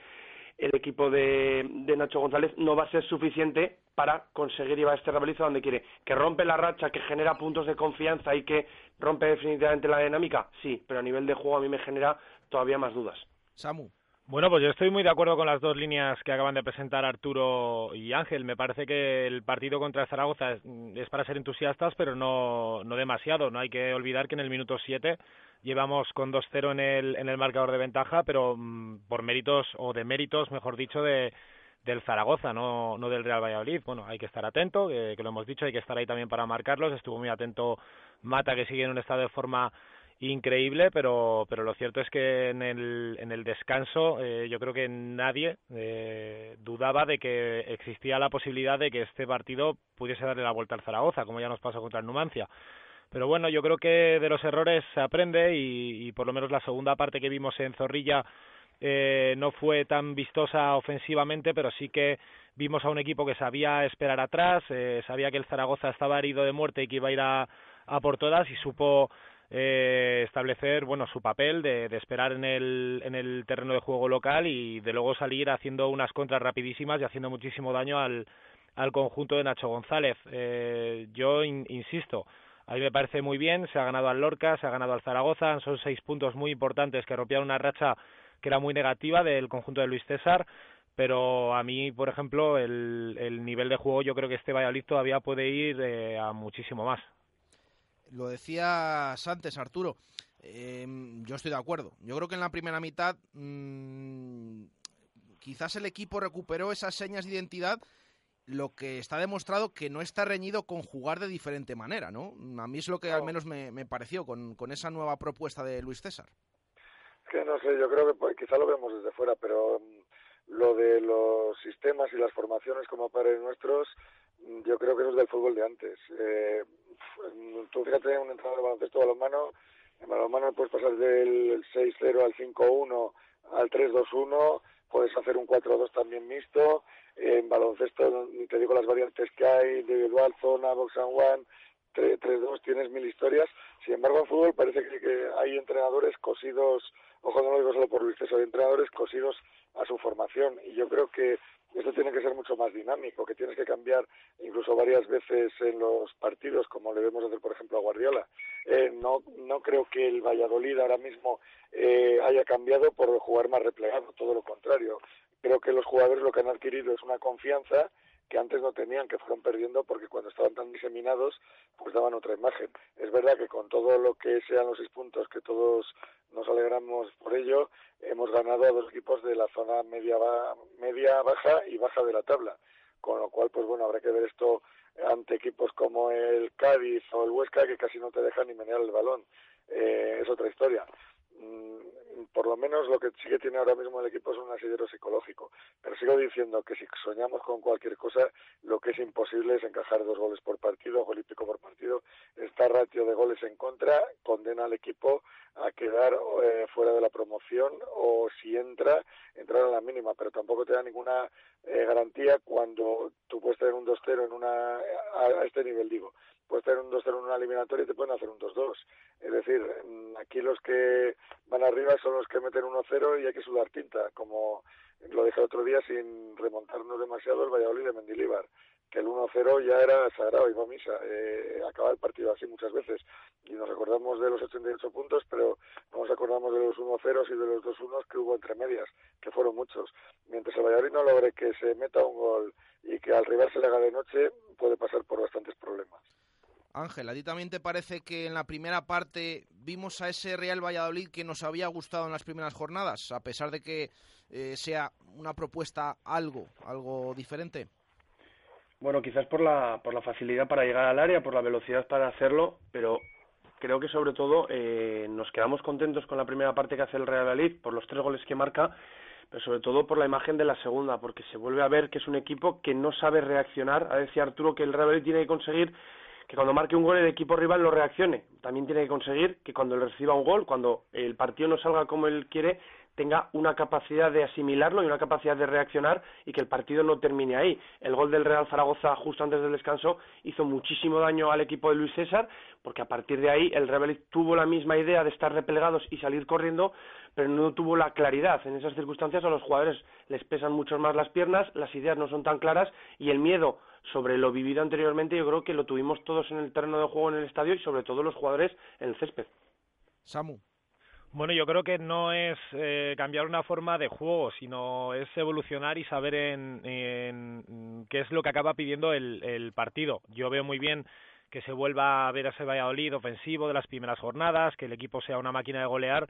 Speaker 36: el equipo de, Nacho González no va a ser suficiente para conseguir llevar este Real donde quiere. ¿Que rompe la racha, que genera puntos de confianza y que rompe definitivamente la dinámica? Sí, pero a nivel de juego a mí me genera todavía más dudas.
Speaker 5: Samu.
Speaker 37: Bueno, pues yo estoy muy de acuerdo con las dos líneas que acaban de presentar Arturo y Ángel. Me parece que el partido contra Zaragoza es, para ser entusiastas, pero no, no demasiado. No hay que olvidar que en el minuto 7 llevamos con 2-0 en el, en el marcador de ventaja, pero mm, por méritos, o de méritos, mejor dicho, de, del Zaragoza, no, no del Real Valladolid. Bueno, hay que estar atento, que, lo hemos dicho, hay que estar ahí también para marcarlos. Estuvo muy atento Mata, que sigue en un estado de forma increíble, pero, pero lo cierto es que en el, en el descanso eh, yo creo que nadie eh, dudaba de que existía la posibilidad de que este partido pudiese darle la vuelta al Zaragoza, como ya nos pasó contra el Numancia. Pero bueno, yo creo que de los errores se aprende y, por lo menos la segunda parte que vimos en Zorrilla eh, no fue tan vistosa ofensivamente, pero sí que vimos a un equipo que sabía esperar atrás, eh, sabía que el Zaragoza estaba herido de muerte y que iba a ir a, por todas y supo eh, establecer bueno su papel de, esperar en el, en el terreno de juego local y de luego salir haciendo unas contras rapidísimas y haciendo muchísimo daño al, al conjunto de Nacho González. Eh, yo insisto, a mí me parece muy bien, se ha ganado al Lorca, se ha ganado al Zaragoza, son seis puntos muy importantes que rompían una racha que era muy negativa del conjunto de Luis César, pero a mí, por ejemplo, el, el nivel de juego yo creo que este Valladolid todavía puede ir eh, a muchísimo más.
Speaker 5: Lo decías antes, Arturo. Em, yo estoy de acuerdo. Yo creo que en la primera mitad mm, quizás el equipo recuperó esas señas de identidad lo que está demostrado que no está reñido con jugar de diferente manera, ¿no? A mí es lo que al menos me, pareció con, con, esa nueva propuesta de Luis César.
Speaker 35: Que no sé, yo creo que pues, quizá lo vemos desde fuera, pero mm, lo de los sistemas y las formaciones como padres nuestros, mm, yo creo que eso es del fútbol de antes. Eh, tú fíjate, un entrenador de baloncesto balonmano, en balonmano puedes pasar del 6-0 al 5-1 al 3-2-1, puedes hacer un 4-2 también mixto, en baloncesto, te digo las variantes que hay, individual, zona, box and one, 3-2, tienes mil historias. Sin embargo, en fútbol parece que, hay entrenadores cosidos, ojo, no lo digo solo por Luis César, hay entrenadores cosidos a su formación. Y yo creo que esto tiene que ser mucho más dinámico, que tienes que cambiar incluso varias veces en los partidos, como le debemos hacer, por ejemplo, a Guardiola. Eh, no, no creo que el Valladolid ahora mismo eh, haya cambiado por jugar más replegado, todo lo contrario creo que los jugadores lo que han adquirido es una confianza que antes no tenían, que fueron perdiendo porque cuando estaban tan diseminados, pues daban otra imagen. Es verdad que con todo lo que sean los seis puntos, que todos nos alegramos por ello, hemos ganado a dos equipos de la zona media, media baja y baja de la tabla. Con lo cual, pues bueno, habrá que ver esto ante equipos como el Cádiz o el Huesca, que casi no te dejan ni menear el balón. Eh, es otra historia. Mm, por lo menos lo que sí que tiene ahora mismo el equipo es un asidero psicológico. Pero sigo diciendo que si soñamos con cualquier cosa, lo que es imposible es encajar dos goles por partido, golístico por partido. Esta ratio de goles en contra condena al equipo a quedar eh, fuera de la promoción o si entra, entrar a la mínima, pero tampoco te da ninguna eh, garantía cuando tú puedes tener un 2-0 en una, a, este nivel digo, puedes tener un 2-0 en una eliminatoria y te pueden hacer un 2-2. Es decir, mm, aquí los que van arriba son los que meten 1-0 y hay que sudar tinta, como lo dije el otro día sin remontarnos demasiado el Valladolid de Mendilibar que el 1-0 ya era sagrado, iba a misa. Eh, acaba el partido así muchas veces. Y nos acordamos de los 88 puntos, pero no nos acordamos de los 1-0 y de los 2-1 que hubo entre medias, que fueron muchos. Mientras el Valladolid no logre que se meta un gol y que al rival se le haga de noche, puede pasar por bastantes problemas.
Speaker 5: Ángel, ¿a ti también te parece que en la primera parte vimos a ese Real Valladolid que nos había gustado en las primeras jornadas, a pesar de que eh, sea una propuesta algo, algo diferente?
Speaker 36: Bueno, quizás por la, por la facilidad para llegar al área, por la velocidad para hacerlo, pero creo que sobre todo eh, nos quedamos contentos con la primera parte que hace el Real Valladolid, por los tres goles que marca, pero sobre todo por la imagen de la segunda, porque se vuelve a ver que es un equipo que no sabe reaccionar. A decir Arturo que el Real Valladolid tiene que conseguir que cuando marque un gol el equipo rival lo reaccione. También tiene que conseguir que cuando reciba un gol, cuando el partido no salga como él quiere, tenga una capacidad de asimilarlo y una capacidad de reaccionar y que el partido no termine ahí. El gol del Real Zaragoza justo antes del descanso hizo muchísimo daño al equipo de Luis César porque a partir de ahí el Real tuvo la misma idea de estar replegados y salir corriendo pero no tuvo la claridad. En esas circunstancias a los jugadores les pesan mucho más las piernas, las ideas no son tan claras y el miedo sobre lo vivido anteriormente yo creo que lo tuvimos todos en el terreno de juego en el estadio y sobre todo los jugadores en el césped.
Speaker 5: Samu.
Speaker 37: Bueno, yo creo que no es eh, cambiar una forma de juego, sino es evolucionar y saber en, qué es lo que acaba pidiendo el, el, partido. Yo veo muy bien que se vuelva a ver a ese Valladolid ofensivo de las primeras jornadas, que el equipo sea una máquina de golear,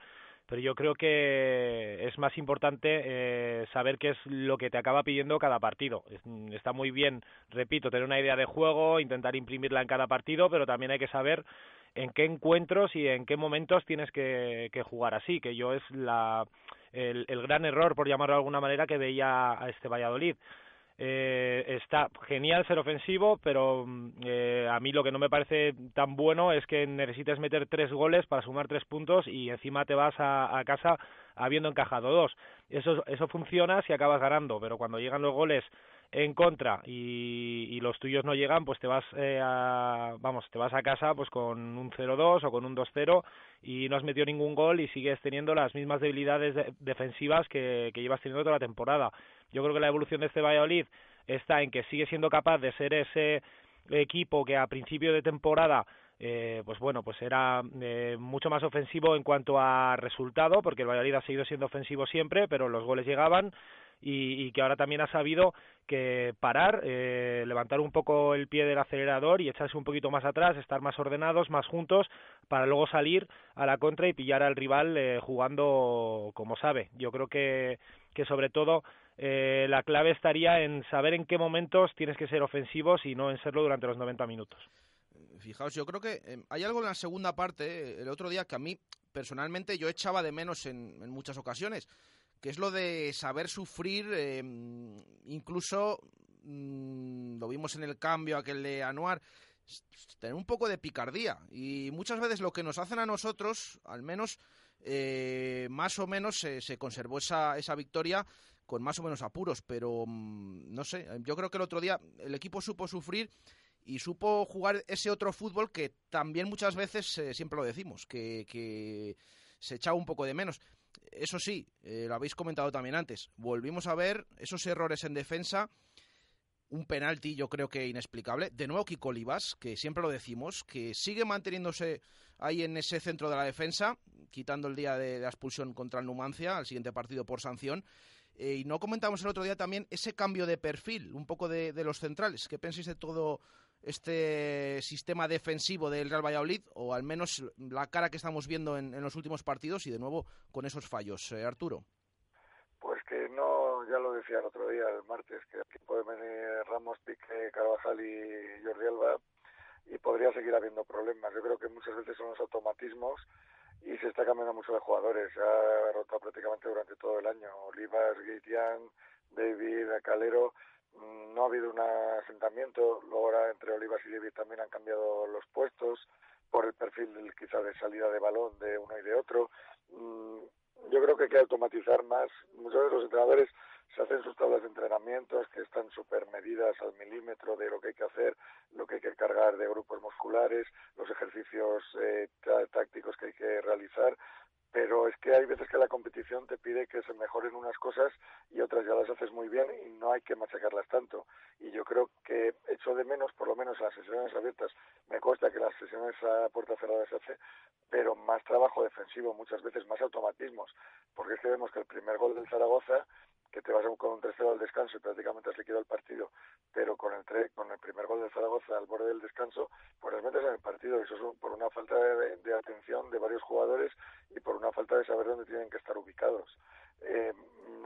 Speaker 37: pero yo creo que es más importante eh, saber qué es lo que te acaba pidiendo cada partido. Está muy bien, repito, tener una idea de juego, intentar imprimirla en cada partido, pero también hay que saber en qué encuentros y en qué momentos tienes que, jugar así, que yo es la, el, gran error, por llamarlo de alguna manera, que veía a este Valladolid. Eh, está genial ser ofensivo, pero mm, eh, a mí lo que no me parece tan bueno es que necesites meter tres goles para sumar tres puntos y encima te vas a, a casa habiendo encajado dos. Eso, eso funciona si acabas ganando, pero cuando llegan los goles en contra y, los tuyos no llegan, pues te vas eh, a, vamos, te vas a casa pues con un 0-2 o con un 2-0 y no has metido ningún gol y sigues teniendo las mismas debilidades defensivas que, que llevas teniendo toda la temporada. Yo creo que la evolución de este Valladolid está en que sigue siendo capaz de ser ese equipo que a principio de temporada eh, pues bueno, pues era eh, mucho más ofensivo en cuanto a resultado, porque el Valladolid ha seguido siendo ofensivo siempre, pero los goles llegaban y, que ahora también ha sabido que parar, eh, levantar un poco el pie del acelerador y echarse un poquito más atrás, estar más ordenados, más juntos, para luego salir a la contra y pillar al rival eh, jugando como sabe. Yo creo que, que sobre todo eh, la clave estaría en saber en qué momentos tienes que ser ofensivos y no en serlo durante los 90 minutos.
Speaker 5: Fijaos, yo creo que hay algo en la segunda parte, el otro día, que a mí personalmente yo echaba de menos en, en muchas ocasiones que es lo de saber sufrir, em, incluso mm, lo vimos en el cambio aquel de Anuar, tener un poco de picardía. Y muchas veces lo que nos hacen a nosotros, al menos eh, más o menos se, conservó esa, esa victoria con más o menos apuros, pero mm, no sé, yo creo que el otro día el equipo supo sufrir y supo jugar ese otro fútbol que también muchas veces eh, siempre lo decimos, que, que se echaba un poco de menos. Eso sí, eh, lo habéis comentado también antes, volvimos a ver esos errores en defensa, un penalti yo creo que inexplicable. De nuevo Kiko Olivas, que siempre lo decimos, que sigue manteniéndose ahí en ese centro de la defensa, quitando el día de, la expulsión contra el Numancia, al siguiente partido por sanción. Eh, y no comentamos el otro día también ese cambio de perfil, un poco de, de los centrales. ¿Qué pensáis de todo este sistema defensivo del Real Valladolid, o al menos la cara que estamos viendo en, los últimos partidos y de nuevo con esos fallos. Eh, Arturo.
Speaker 35: Pues que no, ya lo decía el otro día, el martes, que aquí puede venir Ramos, Pique, Carvajal y Jordi Alba y podría seguir habiendo problemas. Yo creo que muchas veces son los automatismos y se está cambiando mucho de jugadores. Ha rotado prácticamente durante todo el año. Olivas, Gaitian, David, Calero no ha habido un asentamiento, luego ahora entre Olivas y David también han cambiado los puestos, por el perfil quizá de salida de balón de uno y de otro. Mm, yo creo que hay que automatizar más. Muchos de los entrenadores se hacen sus tablas de entrenamientos que están súper medidas al milímetro de lo que hay que hacer, lo que hay que cargar de grupos musculares, los ejercicios eh, tácticos que hay que realizar, pero es que hay veces que la competición te pide que se mejoren unas cosas y otras ya las haces muy bien y no hay que machacarlas tanto. Y yo creo que echo de menos, por lo menos en las sesiones abiertas, me consta que las sesiones a puerta cerrada se hace, pero más trabajo defensivo, muchas veces más automatismos, porque es que vemos que el primer gol del Zaragoza que te vas con un 3-0 al descanso y prácticamente has liquidado el partido, pero con el, con el primer gol de Zaragoza al borde del descanso, pues les metes en el partido. Eso es por una falta de, atención de varios jugadores y por una falta de saber dónde tienen que estar ubicados. Eh,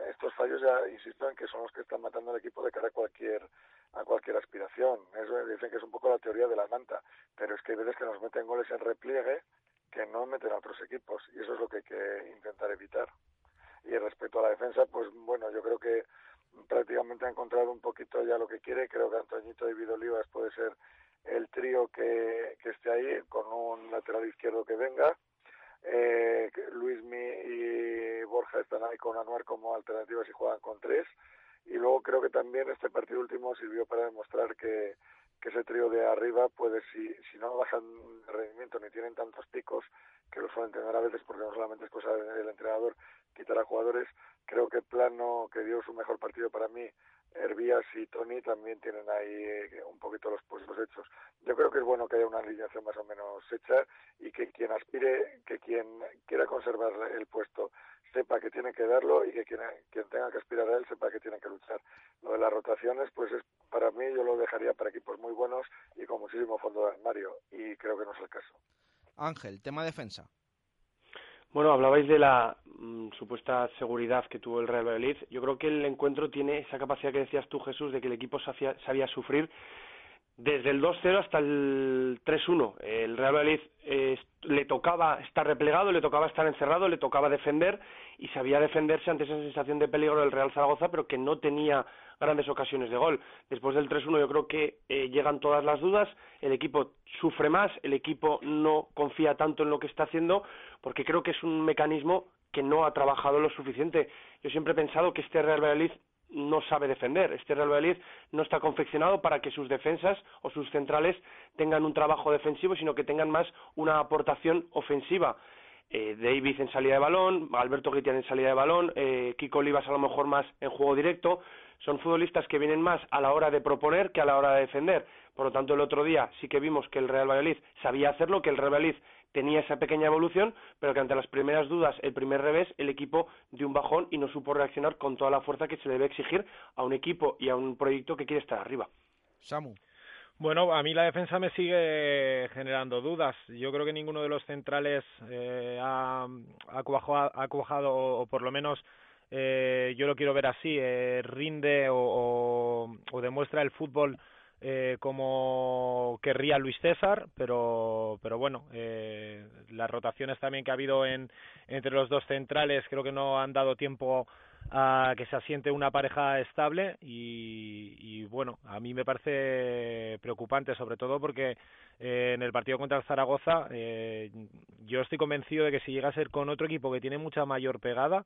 Speaker 35: estos fallos ya insisto en que son los que están matando al equipo de cara a cualquier a cualquier aspiración. Eso dicen que es un poco la teoría de la manta, pero es que hay veces que nos meten goles en repliegue que no meten a otros equipos y eso es lo que hay que intentar evitar. Y respecto a la defensa, pues bueno, yo creo que prácticamente ha encontrado un poquito ya lo que quiere. Creo que Antoñito y Olivas puede ser el trío que, que esté ahí, con un lateral izquierdo que venga. Eh, Luismi y Borja están ahí con Anuar como alternativas y juegan con tres. Y luego creo que también este partido último sirvió para demostrar que, que ese trío de arriba puede, si, si no bajan rendimiento ni tienen tantos picos, que lo suelen tener a veces porque no solamente es cosa del entrenador quitar a jugadores, creo que Plano, que dio su mejor partido para mí, Hervías y Tony también tienen ahí eh, un poquito los puestos hechos. Yo creo que es bueno que haya una alineación más o menos hecha y que quien aspire, que quien quiera conservar el puesto sepa que tiene que darlo y que quien, quien tenga que aspirar a él sepa que tiene que luchar. Lo de las rotaciones, pues es para mí yo lo dejaría para equipos muy buenos y con muchísimo fondo de armario y creo que no es el caso.
Speaker 5: Ángel, tema defensa.
Speaker 36: Bueno, hablabais de la mm, supuesta seguridad que tuvo el Real Valladolid. Yo creo que el encuentro tiene esa capacidad que decías tú, Jesús, de que el equipo sabía, sufrir desde el 2-0 hasta el 3-1. El Real Valladolid eh, le tocaba estar replegado, le tocaba estar encerrado, le tocaba defender y sabía defenderse ante esa sensación de peligro del Real Zaragoza, pero que no tenía grandes ocasiones de gol. Después del 3-1 yo creo que eh, llegan todas las dudas, el equipo sufre más, el equipo no confía tanto en lo que está haciendo, porque creo que es un mecanismo que no ha trabajado lo suficiente. Yo siempre he pensado que este Real Valladolid no sabe defender. Este Real Valladolid no está confeccionado para que sus defensas o sus centrales tengan un trabajo defensivo, sino que tengan más una aportación ofensiva. Eh, David en salida de balón, Alberto Guitián en salida de balón, eh, Kiko Olivas a lo mejor más en juego directo. Son futbolistas que vienen más a la hora de proponer que a la hora de defender. Por lo tanto, el otro día sí que vimos que el Real Valladolid sabía hacerlo, que el Real Valladolid tenía esa pequeña evolución, pero que ante las primeras dudas, el primer revés, el equipo dio un bajón y no supo reaccionar con toda la fuerza que se debe exigir a un equipo y a un proyecto que quiere estar arriba.
Speaker 5: Samu.
Speaker 37: Bueno, a mí la defensa me sigue generando dudas. Yo creo que ninguno de los centrales eh, ha, ha, cuajado, o, por lo menos eh, yo lo quiero ver así, eh, rinde o, o, demuestra el fútbol eh, como querría Luis César, pero, pero bueno, eh, las rotaciones también que ha habido en, entre los dos centrales creo que no han dado tiempo a que se asiente una pareja estable y, y bueno, a mí me parece preocupante sobre todo porque eh, en el partido contra el Zaragoza eh, yo estoy convencido de que si llega a ser con otro equipo que tiene mucha mayor pegada,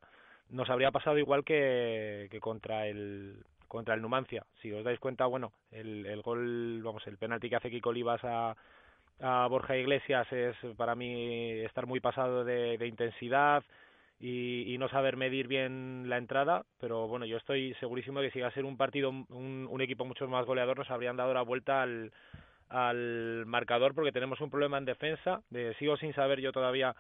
Speaker 37: nos habría pasado igual que, que contra el contra el Numancia. Si os dais cuenta, bueno, el, el gol, vamos, el penalti que hace Kiko Olivas a, a Borja Iglesias es para mí estar muy pasado de, intensidad y, no saber medir bien la entrada, pero bueno, yo estoy segurísimo de que si va a ser un partido, un, un equipo mucho más goleador, nos habrían dado la vuelta al, al marcador porque tenemos un problema en defensa, de sigo sin saber yo todavía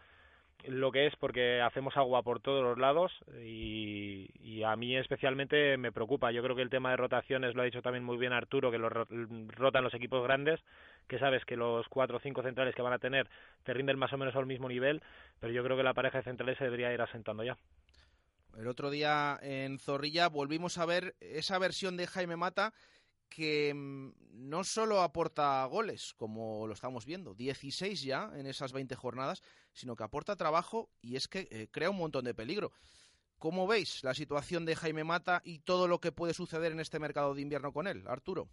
Speaker 37: lo que es porque hacemos agua por todos los lados y, y, a mí especialmente me preocupa. Yo creo que el tema de rotaciones lo ha dicho también muy bien Arturo, que lo rotan los equipos grandes, que sabes que los cuatro o cinco centrales que van a tener te rinden más o menos al mismo nivel, pero yo creo que la pareja de centrales se debería ir asentando ya.
Speaker 5: El otro día en Zorrilla volvimos a ver esa versión de Jaime Mata que mm, no solo aporta goles, como lo estamos viendo, 16 ya en esas 20 jornadas, sino que aporta trabajo y es que eh, crea un montón de peligro. ¿Cómo veis la situación de Jaime Mata y todo lo que puede suceder en este mercado de invierno con él, Arturo?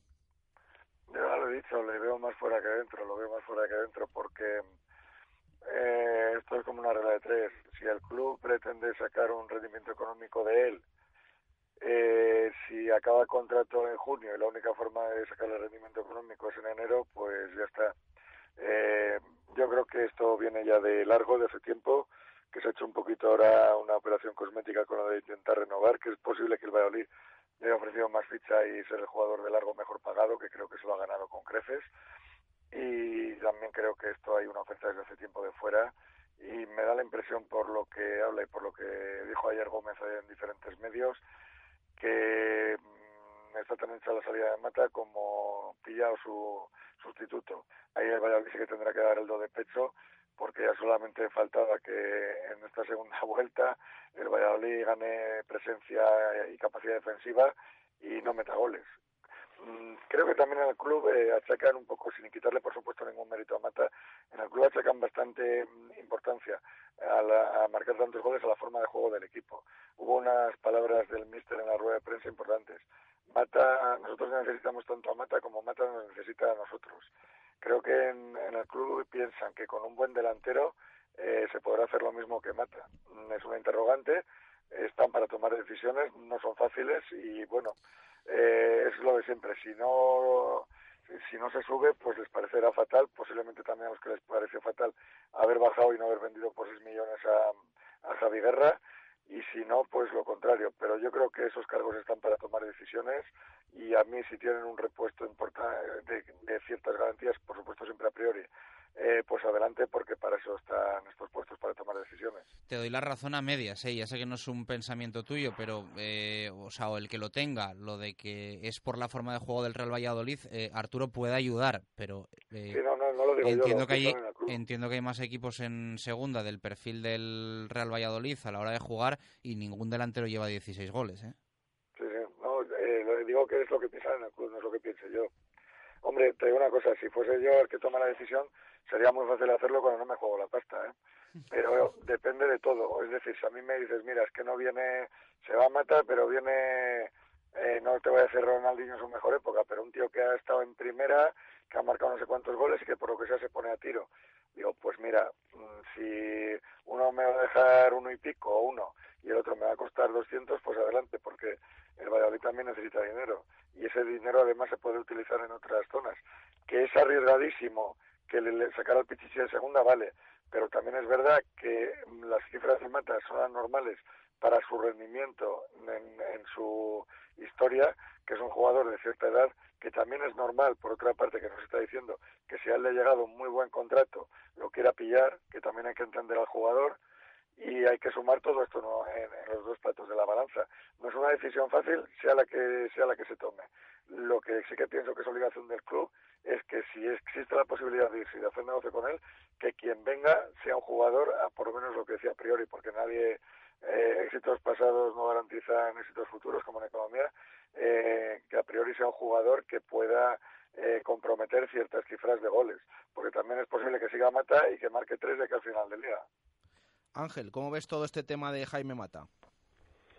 Speaker 35: Ya lo he dicho, le veo más fuera que dentro, lo veo más fuera que dentro porque eh, esto es como una regla de tres. Si el club pretende sacar un rendimiento económico de él, eh, si acaba el contrato en junio y la única forma de sacar el rendimiento económico es en enero, pues ya está. Eh, yo creo que esto viene ya de largo, de hace tiempo, que se ha hecho un poquito ahora una operación cosmética con lo de intentar renovar, que es posible que el Valladolid le haya ofrecido más ficha y ser el jugador de largo mejor pagado, que creo que se lo ha ganado con creces y también creo que esto hay una oferta desde hace tiempo de fuera y me da la impresión por lo que habla y por lo que dijo ayer Gómez en diferentes medios que mm, tan hecha la salida de Mata como pillado su sustituto. Ahí el Valladolid sí que tendrá que dar el do de pecho porque ya solamente faltaba que en esta segunda vuelta el Valladolid gane presencia y capacidad defensiva y no meta goles. Mm, creo que también en el club eh, achacan un poco, sin quitarle por supuesto ningún mérito a Mata, en el club achacan bastante mm, importancia a, marcar tantos goles a la forma de juego del equipo. Hubo unas palabras del míster en la rueda de prensa importantes. Mata, nosotros necesitamos tanto a Mata como Mata nos necesita a nosotros. Creo que en, el club piensan que con un buen delantero eh, se podrá hacer lo mismo que Mata. Mm, es una interrogante, están para tomar decisiones, no son fáciles y bueno, eh, es lo de siempre. Si no si no se sube, pues les parecerá fatal, posiblemente también a los que les pareció fatal haber bajado y no haber vendido por 6 millones a, a Javi Guerra, y si no, pues lo contrario. Pero yo creo que esos cargos están para tomar decisiones y a mí si tienen un repuesto de, de ciertas garantías, por supuesto siempre a priori, eh, pues adelante porque para eso están estos puestos, para tomar decisiones.
Speaker 3: Te doy la razón a medias, ¿eh? ya sé que no es un pensamiento tuyo, pero, eh, o sea, o el que lo tenga, lo de que es por la forma de juego del Real Valladolid, eh, Arturo puede ayudar, pero entiendo, que hay, entiendo que hay más equipos en segunda del perfil del Real Valladolid a la hora de jugar y ningún delantero lleva 16 goles. ¿eh?
Speaker 35: Sí, sí, no, digo que es lo que piensan en el club, no es lo que piense yo. Hombre, te digo una cosa, si fuese yo el que toma la decisión, sería muy fácil hacerlo cuando no me juego la pasta, ¿eh? Pero depende de todo. Es decir, si a mí me dices, mira, es que no viene, se va a matar, pero viene, eh, no te voy a decir Ronaldinho en su mejor época, pero un tío que ha estado en primera, que ha marcado no sé cuántos goles y que por lo que sea se pone a tiro. Digo, pues mira, mm, si uno me va a dejar uno y pico o uno y el otro me va a costar 200, pues adelante, porque el Valladolid también necesita dinero y ese dinero además se puede utilizar en otras zonas. Que es arriesgadísimo que le, sacar al Pichichi de segunda, vale, pero también es verdad que las cifras de Mata son anormales para su rendimiento en, su historia, que es un jugador de cierta edad, que también es normal, por otra parte, que nos está diciendo que si él le ha llegado un muy buen contrato, lo quiera pillar, que también hay que entender al jugador, y hay que sumar todo esto ¿no? en, los dos platos de la balanza. No es una decisión fácil, sea la que sea la que se tome. Lo que sí que pienso que es obligación del club es que si existe la posibilidad de irse y de hacer negocio con él, que quien venga sea un jugador, a por lo menos lo que decía a priori, porque nadie eh, éxitos pasados no garantizan éxitos futuros como en economía, eh, que a priori sea un jugador que pueda eh, comprometer ciertas cifras de goles, porque también es posible que siga Mata y que marque tres de que al final del día.
Speaker 5: Ángel, ¿cómo ves todo este tema de Jaime Mata?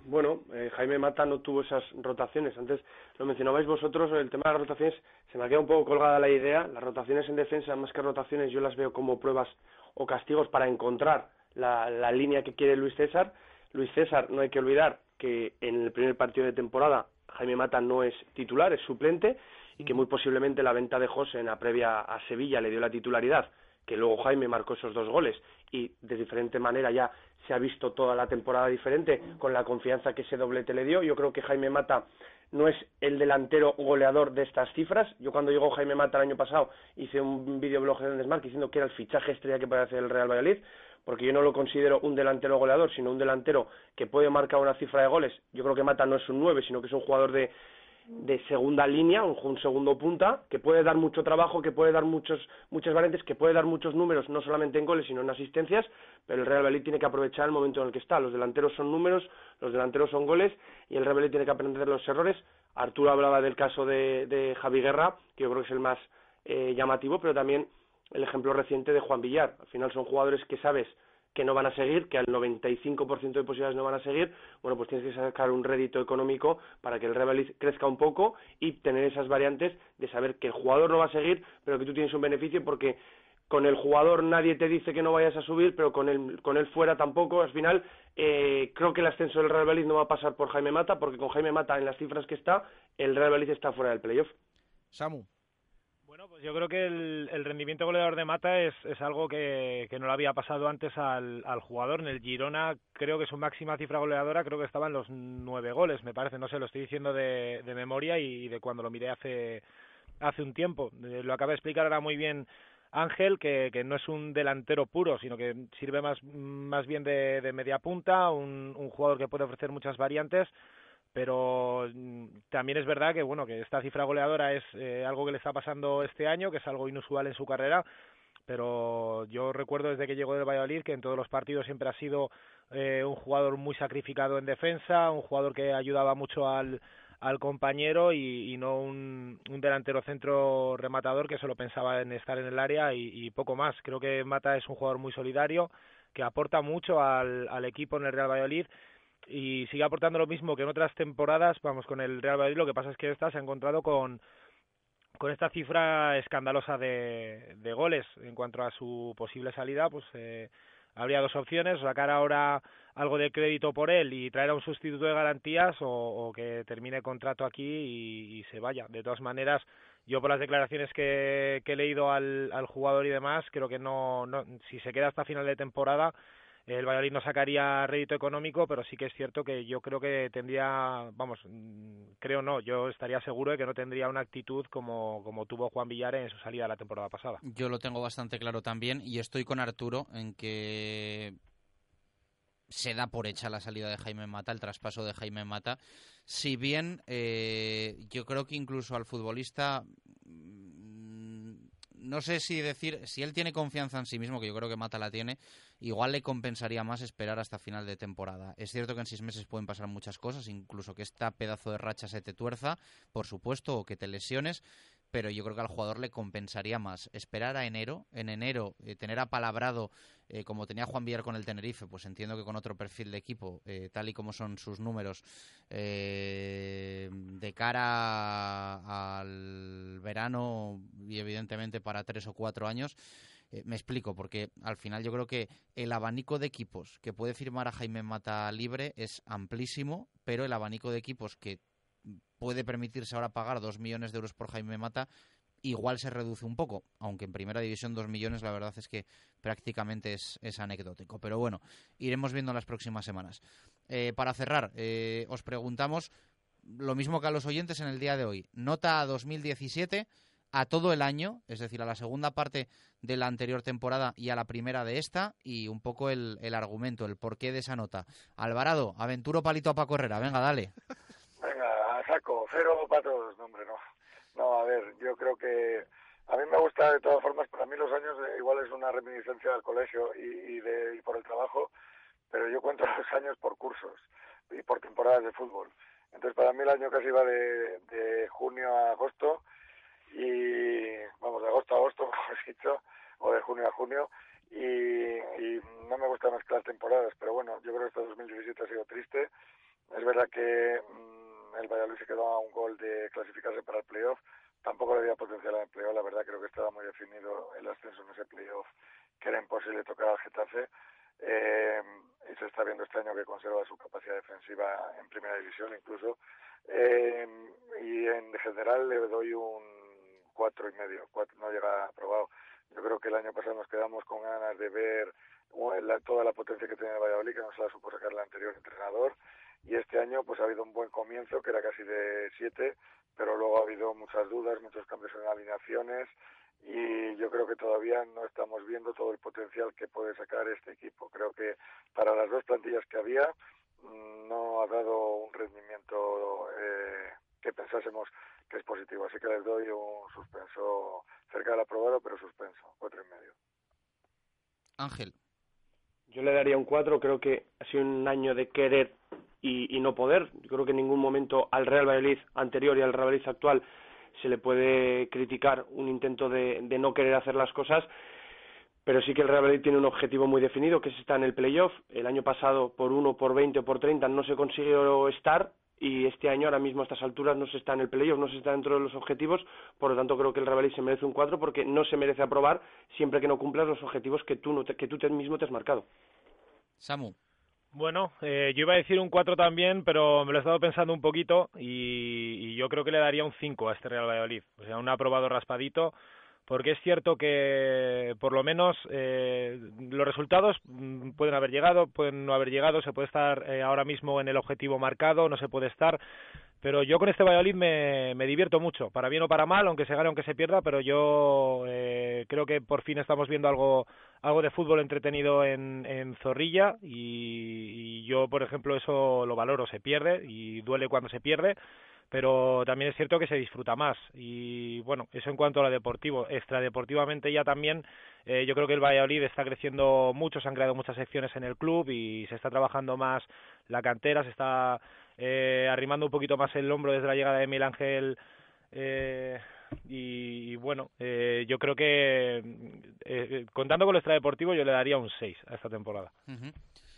Speaker 36: Bueno, eh, Jaime Mata no tuvo esas rotaciones. Antes lo mencionabais vosotros, el tema de las rotaciones se me ha quedado un poco colgada la idea. Las rotaciones en defensa, más que rotaciones, yo las veo como pruebas o castigos para encontrar la, la línea que quiere Luis César. Luis César, no hay que olvidar que en el primer partido de temporada Jaime Mata no es titular, es suplente y que muy posiblemente la venta de José en la previa a Sevilla le dio la titularidad que luego Jaime marcó esos dos goles y de diferente manera ya se ha visto toda la temporada diferente con la confianza que ese doblete le dio. Yo creo que Jaime Mata no es el delantero goleador de estas cifras. Yo cuando llegó Jaime Mata el año pasado hice un videoblog en Desmarque diciendo que era el fichaje estrella que puede hacer el Real Valladolid, porque yo no lo considero un delantero goleador, sino un delantero que puede marcar una cifra de goles. Yo creo que Mata no es un 9, sino que es un jugador de de segunda línea, un, segundo punta, que puede dar mucho trabajo, que puede dar muchos, muchas variantes, que puede dar muchos números, no solamente en goles, sino en asistencias, pero el Real Valladolid tiene que aprovechar el momento en el que está. Los delanteros son números, los delanteros son goles, y el Real Valladolid tiene que aprender los errores. Arturo hablaba del caso de, de Javi Guerra, que yo creo que es el más eh, llamativo, pero también el ejemplo reciente de Juan Villar. Al final son jugadores que sabes que no van a seguir, que al 95% de posibilidades no van a seguir, bueno, pues tienes que sacar un rédito económico para que el Real crezca un poco y tener esas variantes de saber que el jugador no va a seguir, pero que tú tienes un beneficio porque con el jugador nadie te dice que no vayas a subir, pero con él, con él fuera tampoco. Al final, eh, creo que el ascenso del Real Valladolid no va a pasar por Jaime Mata, porque con Jaime Mata, en las cifras que está, el Real Valladolid está fuera del playoff.
Speaker 5: Samu.
Speaker 37: Pues yo creo que el, rendimiento goleador de Mata es, es algo que, no le había pasado antes al, jugador. En el Girona creo que su máxima cifra goleadora creo que estaba en los nueve goles, me parece. No sé, lo estoy diciendo de, memoria y de cuando lo miré hace, hace un tiempo. Eh, lo acaba de explicar ahora muy bien Ángel, que, no es un delantero puro, sino que sirve más, más bien de, de media punta, un, un, jugador que puede ofrecer muchas variantes, pero mm, también es verdad que bueno que esta cifra goleadora es eh, algo que le está pasando este año, que es algo inusual en su carrera, pero yo recuerdo desde que llegó del Valladolid que en todos los partidos siempre ha sido eh, un jugador muy sacrificado en defensa, un jugador que ayudaba mucho al compañero y, y no un, delantero centro rematador que solo pensaba en estar en el área y, y, poco más. Creo que Mata es un jugador muy solidario, que aporta mucho al equipo en el Real Valladolid y sigue aportando lo mismo que en otras temporadas, vamos, con el Real Valladolid, lo que pasa es que esta se ha encontrado con con esta cifra escandalosa de, de goles en cuanto a su posible salida, pues eh, habría dos opciones, sacar ahora algo de crédito por él y traer a un sustituto de garantías o, o que termine contrato aquí y, y, se vaya. De todas maneras, yo por las declaraciones que, que he leído al, al, jugador y demás, creo que no, no, si se queda hasta final de temporada, el Valladolid no sacaría rédito económico, pero sí que es cierto que yo creo que tendría, vamos, mm, creo no, yo estaría seguro de que no tendría una actitud como, tuvo Juan Villar en su salida la temporada pasada.
Speaker 3: Yo lo tengo bastante claro también y estoy con Arturo en que se da por hecha la salida de Jaime Mata, el traspaso de Jaime Mata. Si bien eh, yo creo que incluso al futbolista, no sé si decir, si él tiene confianza en sí mismo, que yo creo que Mata la tiene, igual le compensaría más esperar hasta final de temporada. Es cierto que en seis meses pueden pasar muchas cosas, incluso que esta pedazo de racha se te tuerza, por supuesto, o que te lesiones, pero yo creo que al jugador le compensaría más esperar a enero, en enero eh, tener apalabrado eh, como tenía Juan Villar con el Tenerife, pues entiendo que con otro perfil de equipo, eh, tal y como son sus números, de cara al verano y evidentemente para tres o cuatro años, me explico, porque al final yo creo que el abanico de equipos que puede firmar a Jaime Mata libre es amplísimo, pero el abanico de equipos que puede permitirse ahora pagar dos millones de euros por Jaime Mata igual se reduce un poco, aunque en primera división dos millones la verdad es que prácticamente es, es anecdótico. Pero bueno, iremos viendo en las próximas semanas. Eh, para cerrar, eh, os preguntamos lo mismo que a los oyentes en el día de hoy. Nota a 2017 a todo el año, es decir, a la segunda parte de la anterior temporada y a la primera de esta, y un poco el, el argumento, el porqué de esa nota. Alvarado, aventuro palito a Paco Herrera, venga, dale.
Speaker 35: Venga, saco, cero para todos, no, hombre, no. No, a ver, yo creo que a mí me gusta de todas formas, para mí los años eh, igual es una reminiscencia del colegio y, y, de, y por el trabajo, pero yo cuento los años por cursos y por temporadas de fútbol. Entonces para mí el año casi va de, junio a agosto y vamos de agosto a agosto, como he dicho, o de junio a junio y, y no me que las temporadas, pero bueno, yo creo que este 2017 ha sido triste. Es verdad que mmm, el Valladolid se quedó a un gol de clasificarse para el playoff, tampoco le había potencial al playoff, la verdad creo que estaba muy definido el ascenso en ese playoff, que era imposible tocar al Getafe. Eh, y se está viendo este año que conserva su capacidad defensiva en primera división incluso. Eh, y en general le doy un cuatro y medio, cuatro, no llega aprobado. Yo creo que el año pasado nos quedamos con ganas de ver toda la potencia que tenía el Valladolid, que no se la supo sacar el anterior entrenador, y este año pues ha habido un buen comienzo, que era casi de siete, pero luego ha habido muchas dudas, muchos cambios en alineaciones, y yo creo que todavía no estamos viendo todo el potencial que puede sacar este equipo. Creo que para las dos plantillas que había mm, no ha dado un rendimiento eh, que pensásemos que es positivo. Así que les doy un suspenso cerca del aprobado, pero suspenso, cuatro y medio.
Speaker 3: Ángel.
Speaker 36: Yo le daría un cuatro, creo que ha sido un año de querer y, y no poder. Yo creo que en ningún momento al Real Valladolid anterior y al Real Valladolid actual se le puede criticar un intento de, de no querer hacer las cosas pero sí que el Real Madrid tiene un objetivo muy definido, que es estar en el playoff. El año pasado, por 1, por 20 o por 30, no se consiguió estar y este año, ahora mismo a estas alturas, no se está en el playoff, no se está dentro de los objetivos. Por lo tanto, creo que el Real Madrid se merece un 4 porque no se merece aprobar siempre que no cumplas los objetivos que tú, no que tú mismo te has marcado.
Speaker 3: Samu.
Speaker 37: Bueno, eh, yo iba a decir un 4 también, pero me lo he estado pensando un poquito y, y yo creo que le daría un 5 a este Real Valladolid. O sea, un aprobado raspadito porque es cierto que por lo menos eh, los resultados mm, pueden haber llegado, pueden no haber llegado, se puede estar eh, ahora mismo en el objetivo marcado, no se puede estar, pero yo con este Valladolid me, divierto mucho, para bien o para mal, aunque se gane, aunque se pierda, pero yo eh, creo que por fin estamos viendo algo algo de fútbol entretenido en, Zorrilla y, y yo, por ejemplo, eso lo valoro, se pierde y duele cuando se pierde, pero también es cierto que se disfruta más. Y bueno eso en cuanto a lo deportivo. Extradeportivamente ya también eh, yo creo que el Valladolid está creciendo mucho se han creado muchas secciones en el club y se está trabajando más la cantera se está eh, arrimando un poquito más el hombro desde la llegada de Miguel Ángel eh, y, bueno, eh, yo creo que eh, contando con lo extradeportivo yo le daría un 6 a esta temporada.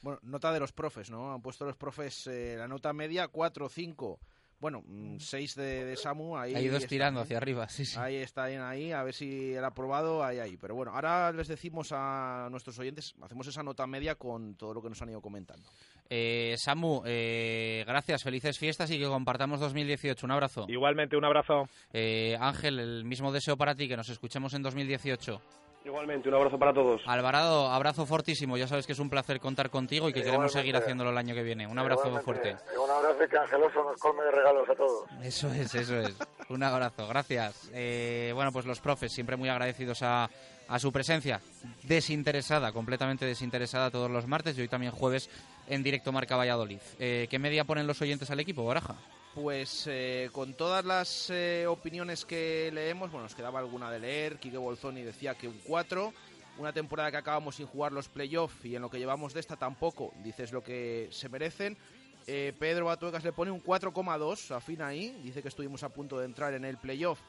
Speaker 5: Bueno, nota de los profes, ¿no? Han puesto los profes la nota media 4 5 bueno, mm, seis de, de Samu. Ahí,
Speaker 3: hay dos tirando hacia arriba, sí, sí.
Speaker 5: Ahí está, ahí, a ver si era aprobado, ahí, ahí. Pero bueno, ahora les decimos a nuestros oyentes, hacemos esa nota media con todo lo que nos han ido comentando.
Speaker 3: Eh, Samu, eh, gracias, felices fiestas y que compartamos 2018. Un abrazo.
Speaker 37: Igualmente, un abrazo.
Speaker 3: Eh, Ángel, el mismo deseo para ti, que nos escuchemos en 2018.
Speaker 36: Igualmente, un abrazo para todos.
Speaker 3: Alvarado, abrazo fortísimo. Ya sabes que es un placer contar contigo y que queremos seguir haciéndolo el año que viene. Un abrazo fuerte.
Speaker 35: un abrazo y que Angeloso nos colme de regalos a todos.
Speaker 3: Eso es, eso es. un abrazo, gracias. Eh, bueno, pues los profes, siempre muy agradecidos a, a su presencia desinteresada, completamente desinteresada todos los martes y hoy también jueves en directo Marca Valladolid. Eh, ¿Qué media ponen los oyentes al equipo, Baraja?
Speaker 5: Pues eh, con todas las eh, opiniones que leemos, bueno, nos quedaba alguna de leer. Quique Bolzoni decía que un 4. Una temporada que acabamos sin jugar los playoffs y en lo que llevamos de esta tampoco, dices lo que se merecen. Pedro Batuecas le pone un 4,2, afina ahí. Dice que estuvimos a punto de entrar en el playoff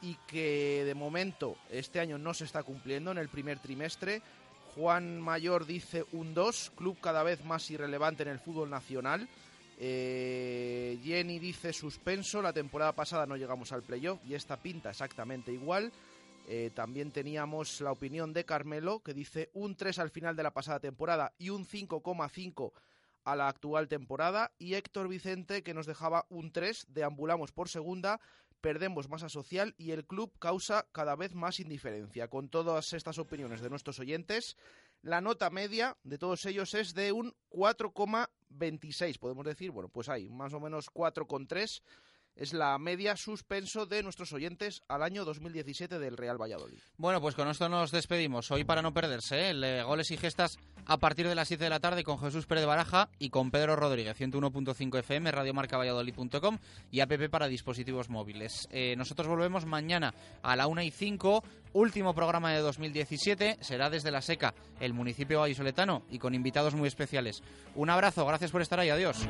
Speaker 5: y que de momento este año no se está cumpliendo en el primer trimestre. Juan Mayor dice un 2, club cada vez más irrelevante en el fútbol nacional. Eh, Jenny dice suspenso, la temporada pasada no llegamos al playoff y esta pinta exactamente igual. Eh, también teníamos la opinión de Carmelo que dice un 3 al final de la pasada temporada y un 5,5 a la actual temporada. Y Héctor Vicente que nos dejaba un 3, deambulamos por segunda, perdemos masa social y el club causa cada vez más indiferencia. Con todas estas opiniones de nuestros oyentes, la nota media de todos ellos es de un 4,26, podemos decir. Bueno, pues hay más o menos 4,3 es la media suspenso de nuestros oyentes al año 2017 del Real Valladolid.
Speaker 3: Bueno, pues con esto nos despedimos. Hoy para no perderse, ¿eh? goles y gestas a partir de las 7 de la tarde con Jesús Pérez Baraja y con Pedro Rodríguez, 101.5 FM, radiomarcavalladolid.com y app para dispositivos móviles. Eh, nosotros volvemos mañana a la 1 y 5, último programa de 2017, será desde La Seca, el municipio vallisoletano y con invitados muy especiales. Un abrazo, gracias por estar ahí, adiós.